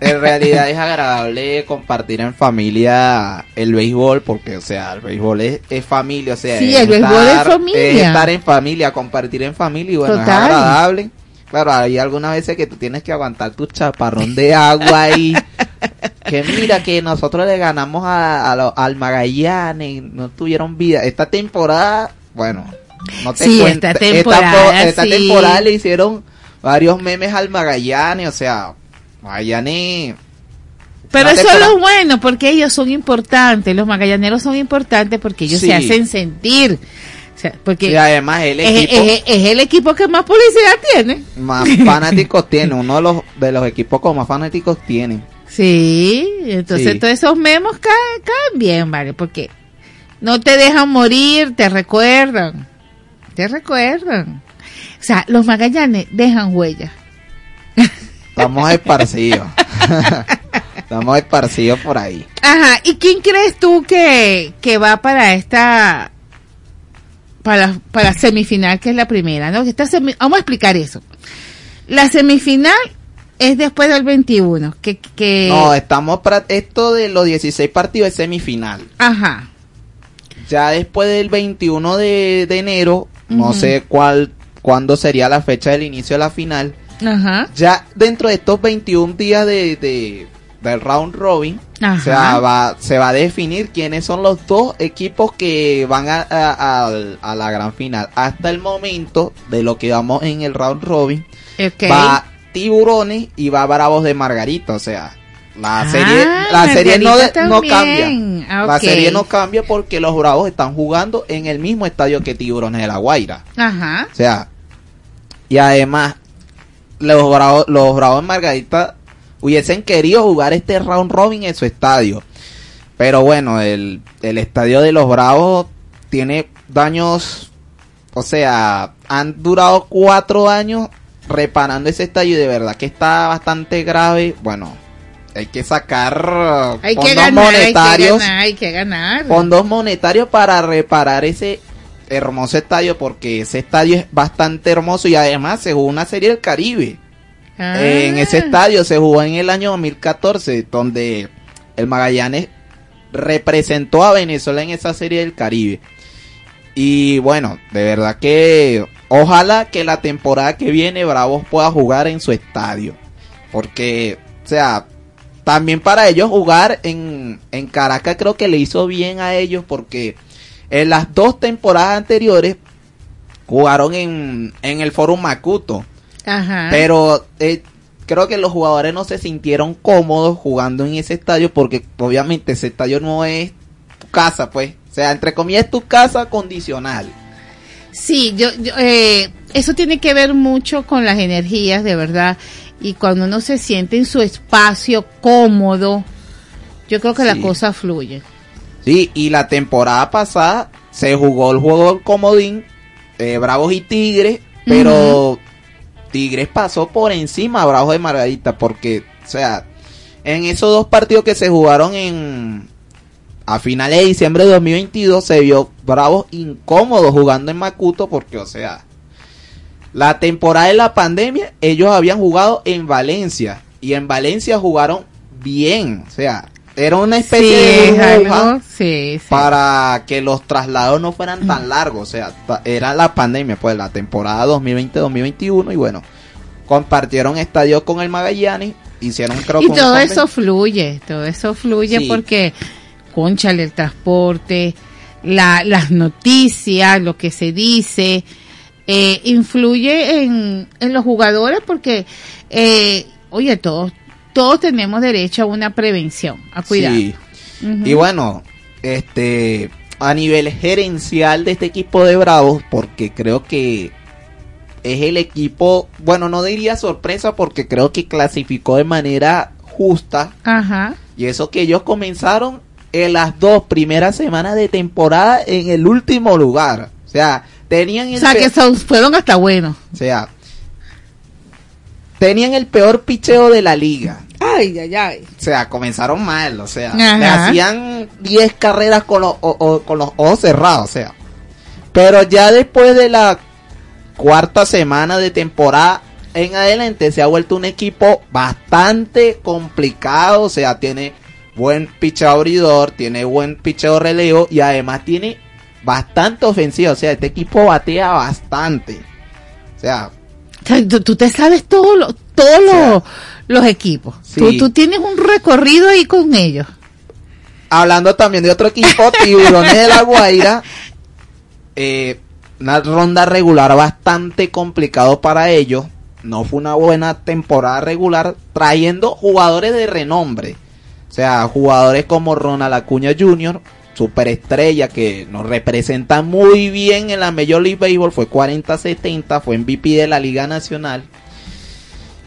En realidad es agradable compartir en familia el béisbol porque, o sea, el béisbol es, es familia, o sea,
Sí,
es
el béisbol es
estar-
familia.
es estar en familia, compartir en familia y bueno, es agradable. Claro, hay algunas veces que tú tienes que aguantar tu chaparrón de agua ahí. Que mira que nosotros le ganamos a, a lo- al Magallanes, no tuvieron vida. Esta temporada, bueno, no te
Sí,
cuento.
esta temporada,
esta
sí.
temporada le hicieron varios memes al Magallanes, o sea, Magallanes
Pero eso es lo bueno, porque ellos son importantes, los magallaneros son importantes porque ellos
Sí.
se hacen sentir. O sea, porque
Y además el
es,
equipo
es- es el equipo que más publicidad tiene.
más fanáticos [laughs] tiene, uno de los, de los equipos con más fanáticos tiene.
Sí, entonces
Sí.
todos esos memos caen, caen bien, ¿vale? Porque no te dejan morir, te recuerdan. Te recuerdan. O sea, los magallanes dejan huella.
Estamos esparcidos. [laughs] Estamos esparcidos por ahí.
Ajá, ¿y quién crees tú que, que va para esta para, para semifinal, que es la primera, ¿no? Que esta semi- Vamos a explicar eso. La semifinal es después del 21, que, que
No, estamos para esto de los 16 partidos es semifinal.
ajá,
Ya después del 21 de, de enero, no sé cuál cuándo sería la fecha del inicio de la final.
ajá,
Ya dentro de estos 21 días de, de- del round robin,
Ajá.
o sea, va- se va a definir quiénes son los dos equipos que van a, a- la gran final. Hasta el momento de lo que vamos en el round robin,
ok.
va Tiburones y va Bravos de Margarita, o sea, la
Ah,
serie, la serie no, de- cambia.
Ah,
La serie no cambia porque los Bravos están jugando en el mismo estadio que Tiburones de la Guaira.
Ajá.
O sea, y además, los Bravos, los Bravos de Margarita hubiesen querido jugar este round robin en su estadio. Pero bueno, el, el estadio de los Bravos tiene daños, o sea, han durado cuatro años reparando ese estadio y de verdad que está bastante grave. Bueno, hay que sacar
Hay que
fondos
hay que
monetarios
ganar, hay que ganar.
fondos monetarios para reparar ese hermoso estadio porque ese estadio es bastante hermoso y además se jugó una serie del Caribe.
Ah.
En ese estadio se jugó en el año 2014 donde el Magallanes representó a Venezuela en esa serie del Caribe. Y bueno, de verdad que ojalá que la temporada que viene Bravos pueda jugar en su estadio. Porque, o sea, también para ellos jugar en, en Caracas creo que le hizo bien a ellos porque en las dos temporadas anteriores jugaron en, en el Forum Macuto.
Ajá.
Pero eh, creo que los jugadores no se sintieron cómodos jugando en ese estadio porque obviamente ese estadio no es tu casa, pues. O sea, entre comillas es tu casa condicional.
Sí, yo, yo, eh, eso tiene que ver mucho con las energías, de verdad. Y cuando uno se siente en su espacio cómodo, yo creo que la cosa fluye.
Sí, y la temporada pasada se jugó el juego del comodín, eh, Bravos y Tigres, pero Tigres pasó por encima a Bravos de Margarita porque, o sea, en esos dos partidos que se jugaron en a finales de diciembre de 2022 se vio Bravos incómodos jugando en Macuto porque, o sea, la temporada de la pandemia ellos habían jugado en Valencia y en Valencia jugaron bien, o sea, era una especie
Sí,
de
es
burbuja
algo- sí, sí.
para que los traslados no fueran tan largos, o sea, era la pandemia, pues la temporada 2020-2021 y bueno, compartieron estadio con el Magallanes, hicieron creo
Y todo eso fluye, todo eso fluye porque, conchale, el transporte, la, las noticias, lo que se dice, eh, influye en, en los jugadores porque, eh, oye, todos, todos tenemos derecho a una prevención, a cuidar.
Sí. Y bueno, este a nivel gerencial de este equipo de Bravos, porque creo que es el equipo, bueno, no diría sorpresa porque creo que clasificó de manera justa
Ajá.
y eso que ellos comenzaron en las dos primeras semanas de temporada en el último lugar. O sea, tenían
O
el
sea,
pe-
que son, fueron hasta buenos.
o sea, tenían el peor picheo de la liga.
Ay, ay, ay.
O sea, comenzaron mal, o sea,
Ajá.
le hacían 10 carreras con los, o- o- con los ojos cerrados, o sea. Pero ya después de la cuarta semana de temporada en adelante se ha vuelto un equipo bastante complicado, o sea, tiene buen picheo abridor, tiene buen picheo relevo y además tiene bastante ofensiva, o sea, este equipo batea bastante. O sea,
tú, tú te sabes todos los, los equipos.
Sí.
Tú, tú tienes un recorrido ahí con ellos.
Hablando también de otro equipo, [laughs] Tiburones de la Guaira. eh, una ronda regular bastante complicado para ellos. No fue una buena temporada regular, trayendo jugadores de renombre. O sea, jugadores como Ronald Acuña Jr., superestrella que nos representa muy bien en la Major League Baseball, fue 40-70, fue MVP de la Liga Nacional.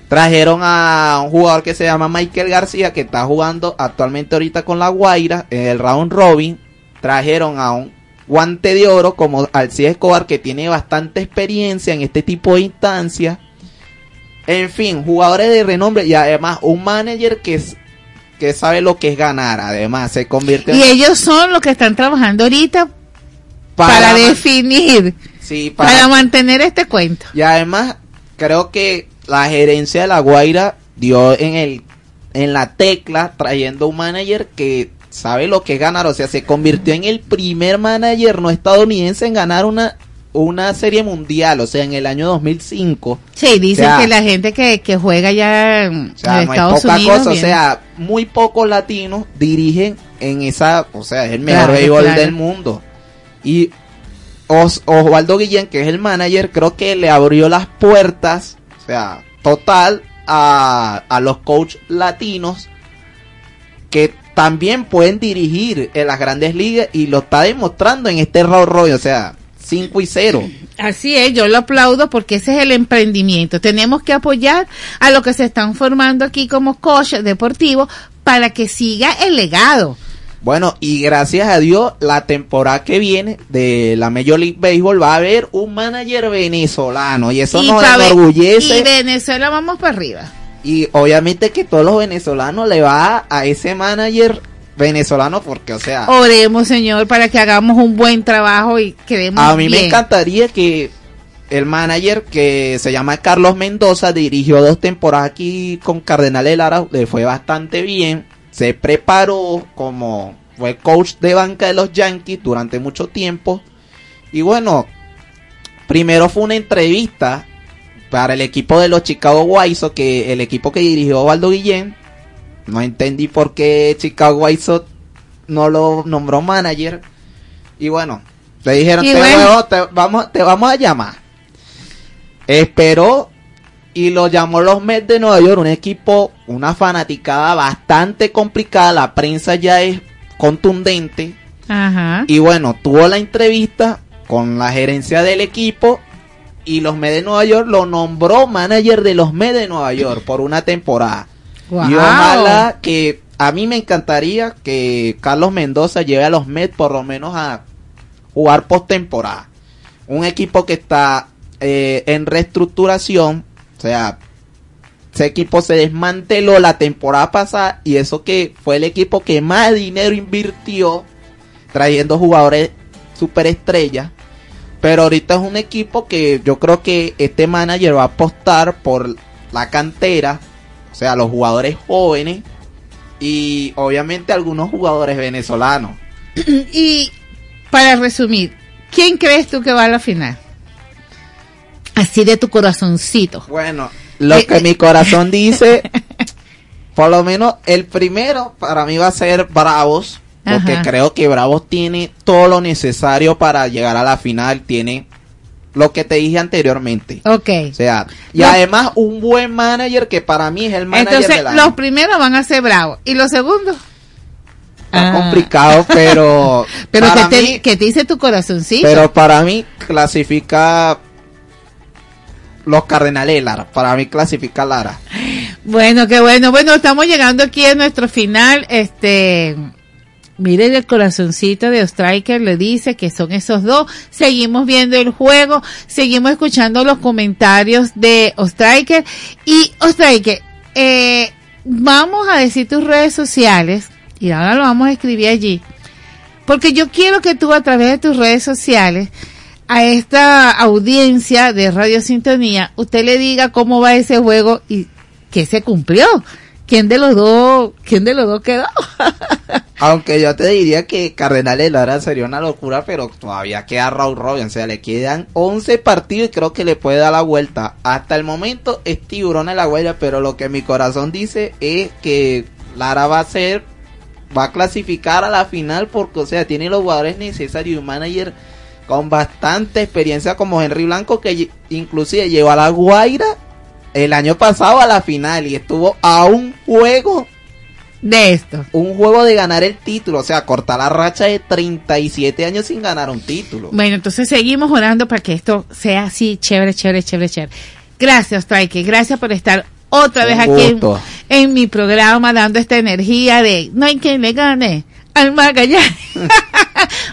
Trajeron a un jugador que se llama Michael García, que está jugando actualmente ahorita con la Guaira en el round robin. Trajeron a un guante de oro como Alcides Escobar, que tiene bastante experiencia en este tipo de instancias. En fin, jugadores de renombre y además un manager que, es- que sabe lo que es ganar. Además, se convierte
Y
en...
ellos son los que están trabajando ahorita para,
Para
definir,
Sí,
para,
para,
mantener este cuento.
Y además, creo que la gerencia de La Guaira dio en el en la tecla trayendo un manager que sabe lo que es ganar, o sea, se convirtió en el primer manager no estadounidense en ganar una una serie mundial, o sea, en el año 2005.
Sí, dicen
O sea,
que la gente que, que juega ya en
o sea,
en
no
Estados
es poca
Unidos.
cosa, o sea, muy pocos latinos dirigen en esa, o sea, es el mejor
Claro,
béisbol
claro.
del mundo. Y Os- Osvaldo Guillén, que es el manager, creo que le abrió las puertas, o sea, total a, a los coach latinos que también pueden dirigir en las grandes ligas y lo está demostrando en este round robin, o sea, 5 y 0.
Así es, yo lo aplaudo porque ese es el emprendimiento. Tenemos que apoyar a los que se están formando aquí como coach deportivo para que siga el legado.
Bueno, y gracias a Dios, la temporada que viene de la Major League Baseball va a haber un manager venezolano y eso
y,
nos enorgullece.
y Venezuela vamos para arriba.
Y obviamente que todos los venezolanos le va a ese manager venezolano porque, o sea,
Oremos, Señor, para que hagamos un buen trabajo y quedemos
a mí me encantaría que el manager que se llama Carlos Mendoza dirigió dos temporadas aquí con Cardenales Lara, le fue bastante bien, se preparó como fue coach de banca de los Yankees durante mucho tiempo. Y bueno, primero fue una entrevista para el equipo de los Chicago White Sox, que el equipo que dirigió Valdo Guillén, no entendí por qué Chicago White Sox no lo nombró manager. Y bueno, le dijeron,
bueno.
te vamos, te vamos a llamar. Esperó y lo llamó los Mets de Nueva York, un equipo, una fanaticada bastante complicada, la prensa ya es contundente.
Ajá.
Y bueno, tuvo la entrevista con la gerencia del equipo y los Mets de Nueva York lo nombró manager de los Mets de Nueva York por una temporada. Y ojalá que a mí me encantaría que Carlos Mendoza lleve a los Mets por lo menos a jugar postemporada. Un equipo que está eh, en reestructuración, o sea, ese equipo se desmanteló la temporada pasada y eso que fue el equipo que más dinero invirtió trayendo jugadores superestrellas. Pero ahorita es un equipo que yo creo que este manager va a apostar por la cantera, o sea, los jugadores jóvenes y obviamente algunos jugadores venezolanos. [clears throat]
y para resumir, ¿quién crees tú que va a la final? Así de tu corazoncito.
Bueno, lo
Eh,
que
eh.
mi corazón [laughs] dice, por lo menos el primero para mí va a ser Bravos, porque
Ajá.
creo que Bravos tiene todo lo necesario para llegar a la final, tiene lo que te dije anteriormente.
Ok.
O sea, y además un buen manager que para mí es el manager
Entonces,
del año.
los primeros van a ser bravos. ¿Y los segundos?
Está
Ah.
complicado, [laughs] pero
Pero
para
que te,
mí,
que te dice tu corazoncito.
pero para mí clasifica los Cardenales Lara, para mí clasifica Lara.
Bueno, qué bueno. Bueno, estamos llegando aquí a nuestro final. Este, Miren el corazoncito de Ostriker, le dice que son esos dos. Seguimos viendo el juego, seguimos escuchando los comentarios de Ostriker. Y Ostriker, eh, vamos a decir tus redes sociales y ahora lo vamos a escribir allí. Porque yo quiero que tú a través de tus redes sociales a esta audiencia de Radio Sintonía, usted le diga cómo va ese juego y qué se cumplió. ¿Quién de los dos, quién de los dos quedó? [laughs]
Aunque yo te diría que Cardenales Lara sería una locura, pero todavía queda Raúl Robin. O sea, le quedan 11 partidos y creo que le puede dar la vuelta. Hasta el momento es tiburón en la huella, pero lo que mi corazón dice es que Lara va a ser, va a clasificar a la final porque, o sea, tiene los jugadores necesarios y un manager con bastante experiencia como Henry Blanco que inclusive llevó a la Guaira el año pasado a la final y estuvo a un juego
de esto.
Un juego de ganar el título, o sea, cortar la racha de 37 años sin ganar un título.
Bueno, entonces seguimos orando para que esto sea así, chévere, chévere, chévere, chévere. Gracias, Traike, gracias por estar otra vez aquí en, mi programa dando esta energía de no hay quien le gane al Magallanes.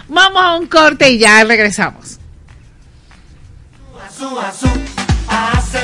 Vamos a un corte y ya regresamos.
Azú, azú, haz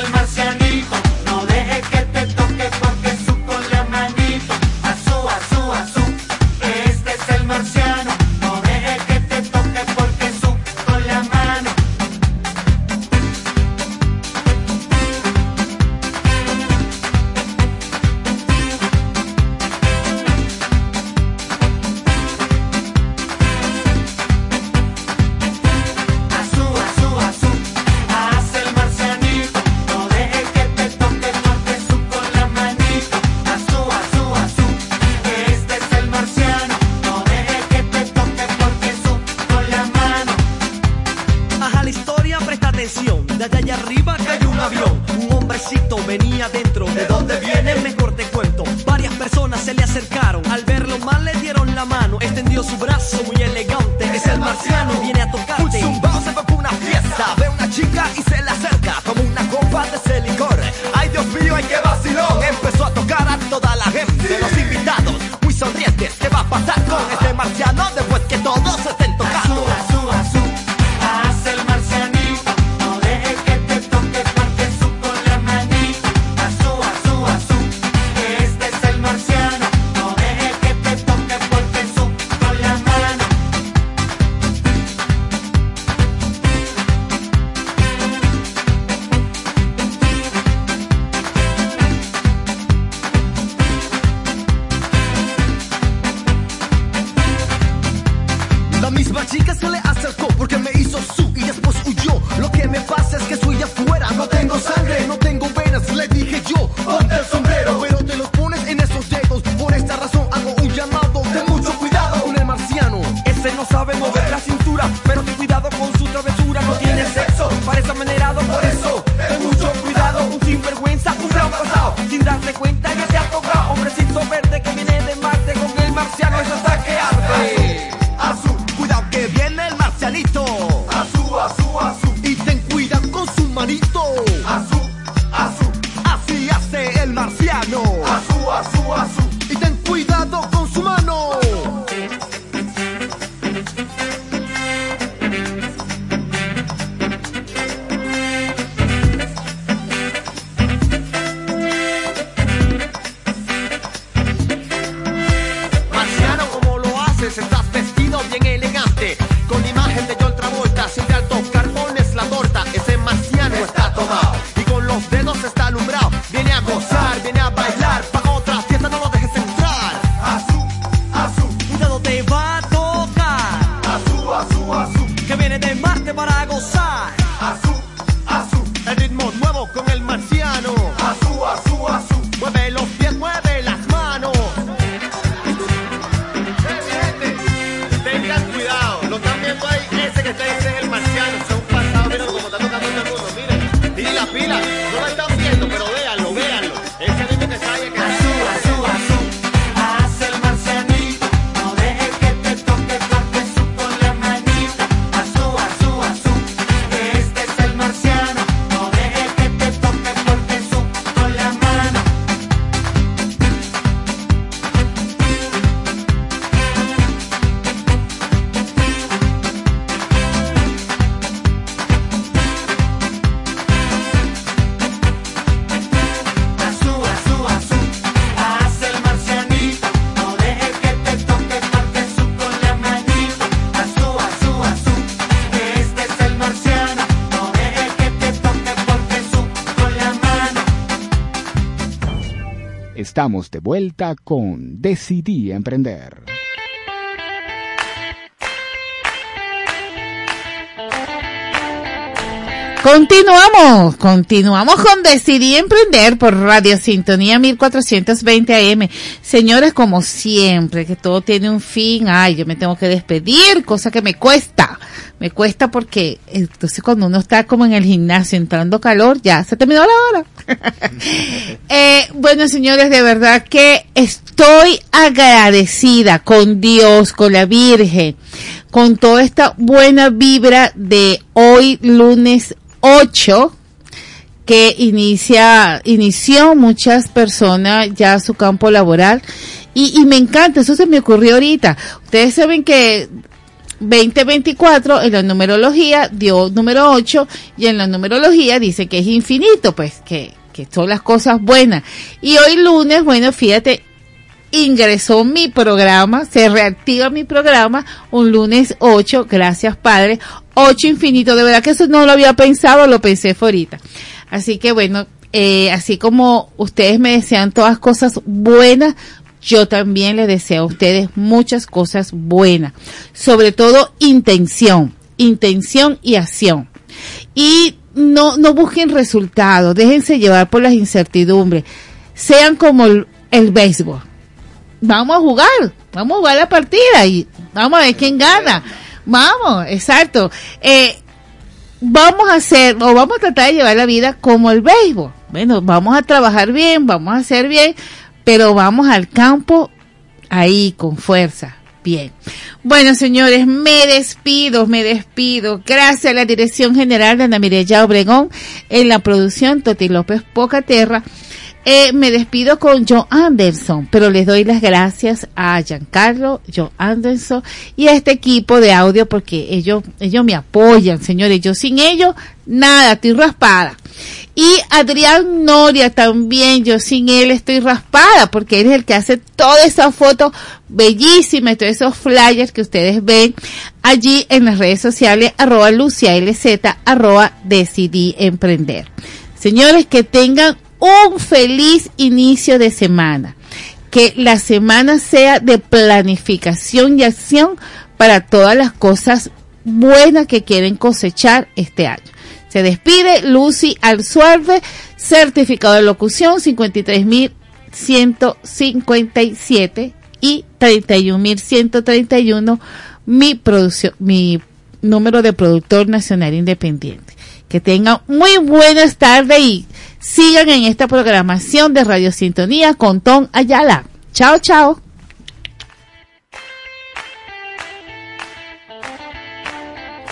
Estamos de vuelta con Decidí Emprender.
Continuamos, continuamos con Decidí Emprender por Radio Sintonía 1420 AM. Señores, como siempre, que todo tiene un fin. Ay, yo me tengo que despedir, cosa que me cuesta. Me cuesta porque entonces cuando uno está como en el gimnasio entrando calor, ya se terminó la hora. [laughs] Eh, bueno, señores, de verdad que estoy agradecida con Dios, con la Virgen, con toda esta buena vibra de hoy lunes 8 que inicia, inició muchas personas ya su campo laboral y, y me encanta, eso se me ocurrió ahorita. Ustedes saben que 2024 en la numerología dio número 8 y en la numerología dice que es infinito, pues que, que son las cosas buenas. Y hoy lunes, bueno, fíjate, ingresó mi programa, se reactiva mi programa un lunes 8, gracias Padre, 8 infinito, de verdad que eso no lo había pensado, lo pensé ahorita. Así que bueno, eh, así como ustedes me desean todas cosas buenas, yo también les deseo a ustedes muchas cosas buenas, sobre todo intención, intención y acción. Y no, no busquen resultados, déjense llevar por las incertidumbres, sean como el, béisbol. Vamos a jugar, vamos a jugar la partida y vamos a ver quién gana. Vamos, exacto. Eh, vamos a hacer o vamos a tratar de llevar la vida como el béisbol. Bueno, vamos a trabajar bien, vamos a hacer bien, pero vamos al campo ahí con fuerza. Bien. Bueno, señores, me despido, me despido. Gracias a la Dirección General de Ana Mireya Obregón en la producción Toti López Pocaterra. Eh, me despido con Joe Anderson, pero les doy las gracias a Giancarlo, Joe Anderson y a este equipo de audio porque ellos, ellos me apoyan, señores. Yo sin ellos, nada, estoy raspada. Y Adrián Noria también, yo sin él estoy raspada porque él es el que hace todas esas fotos bellísimas, todos esos flyers que ustedes ven allí en las redes sociales, arroba Lucia LZ, arroba Decidí Emprender. Señores, que tengan un feliz inicio de semana. Que la semana sea de planificación y acción para todas las cosas buenas que quieren cosechar este año. Se despide Lucy Alzuarde, certificado de locución 53.157 y 31.131, mi producción, mi número de productor nacional independiente. Que tengan muy buenas tardes y sigan en esta programación de Radio Sintonía con Tom Ayala. Chao, chao.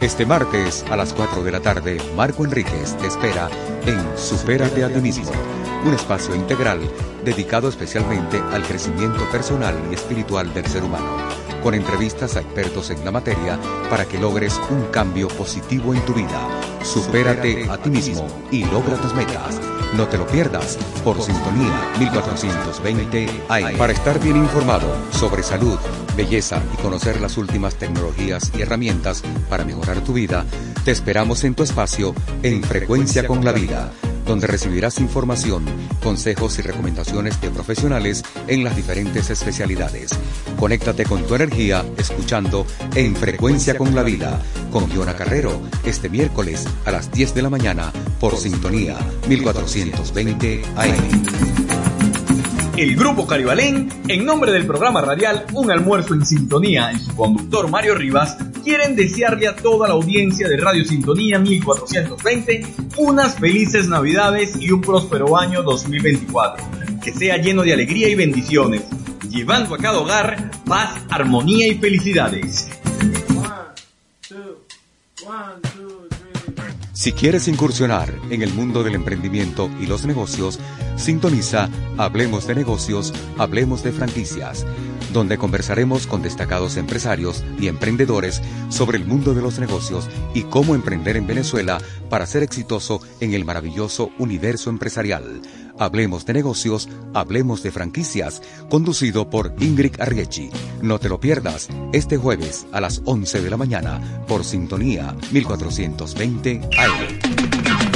Este martes a las 4 de la tarde, Marco Enríquez te espera en Supérate a ti mismo, un espacio integral dedicado especialmente al crecimiento personal y espiritual del ser humano, con entrevistas a expertos en la materia para que logres un cambio positivo en tu vida. Supérate a ti mismo y logra tus metas. No te lo pierdas por Sintonía 1420 AM. Para estar bien informado sobre salud, belleza y conocer las últimas tecnologías y herramientas para mejorar tu vida, te esperamos en tu espacio en Frecuencia con la Vida, donde recibirás información, consejos y recomendaciones de profesionales en las diferentes especialidades. Conéctate con tu energía escuchando En Frecuencia con la Vida con Fiona Carrero este miércoles a las 10 de la mañana por Sintonía 1420 AM.
El Grupo Caribalén, en nombre del programa radial Un Almuerzo en Sintonía y su conductor Mario Rivas, quieren desearle a toda la audiencia de Radio Sintonía 1420 unas felices Navidades y un próspero año 2024, que sea lleno de alegría y bendiciones, llevando a cada hogar paz, armonía y felicidades.
Si quieres incursionar en el mundo del emprendimiento y los negocios, sintoniza Hablemos de negocios, Hablemos de franquicias donde conversaremos con destacados empresarios y emprendedores sobre el mundo de los negocios y cómo emprender en Venezuela para ser exitoso en el maravilloso universo empresarial. Hablemos de negocios, hablemos de franquicias, conducido por Ingrid Arriechi. No te lo pierdas este jueves a las 11 de la mañana por Sintonía 1420 AM.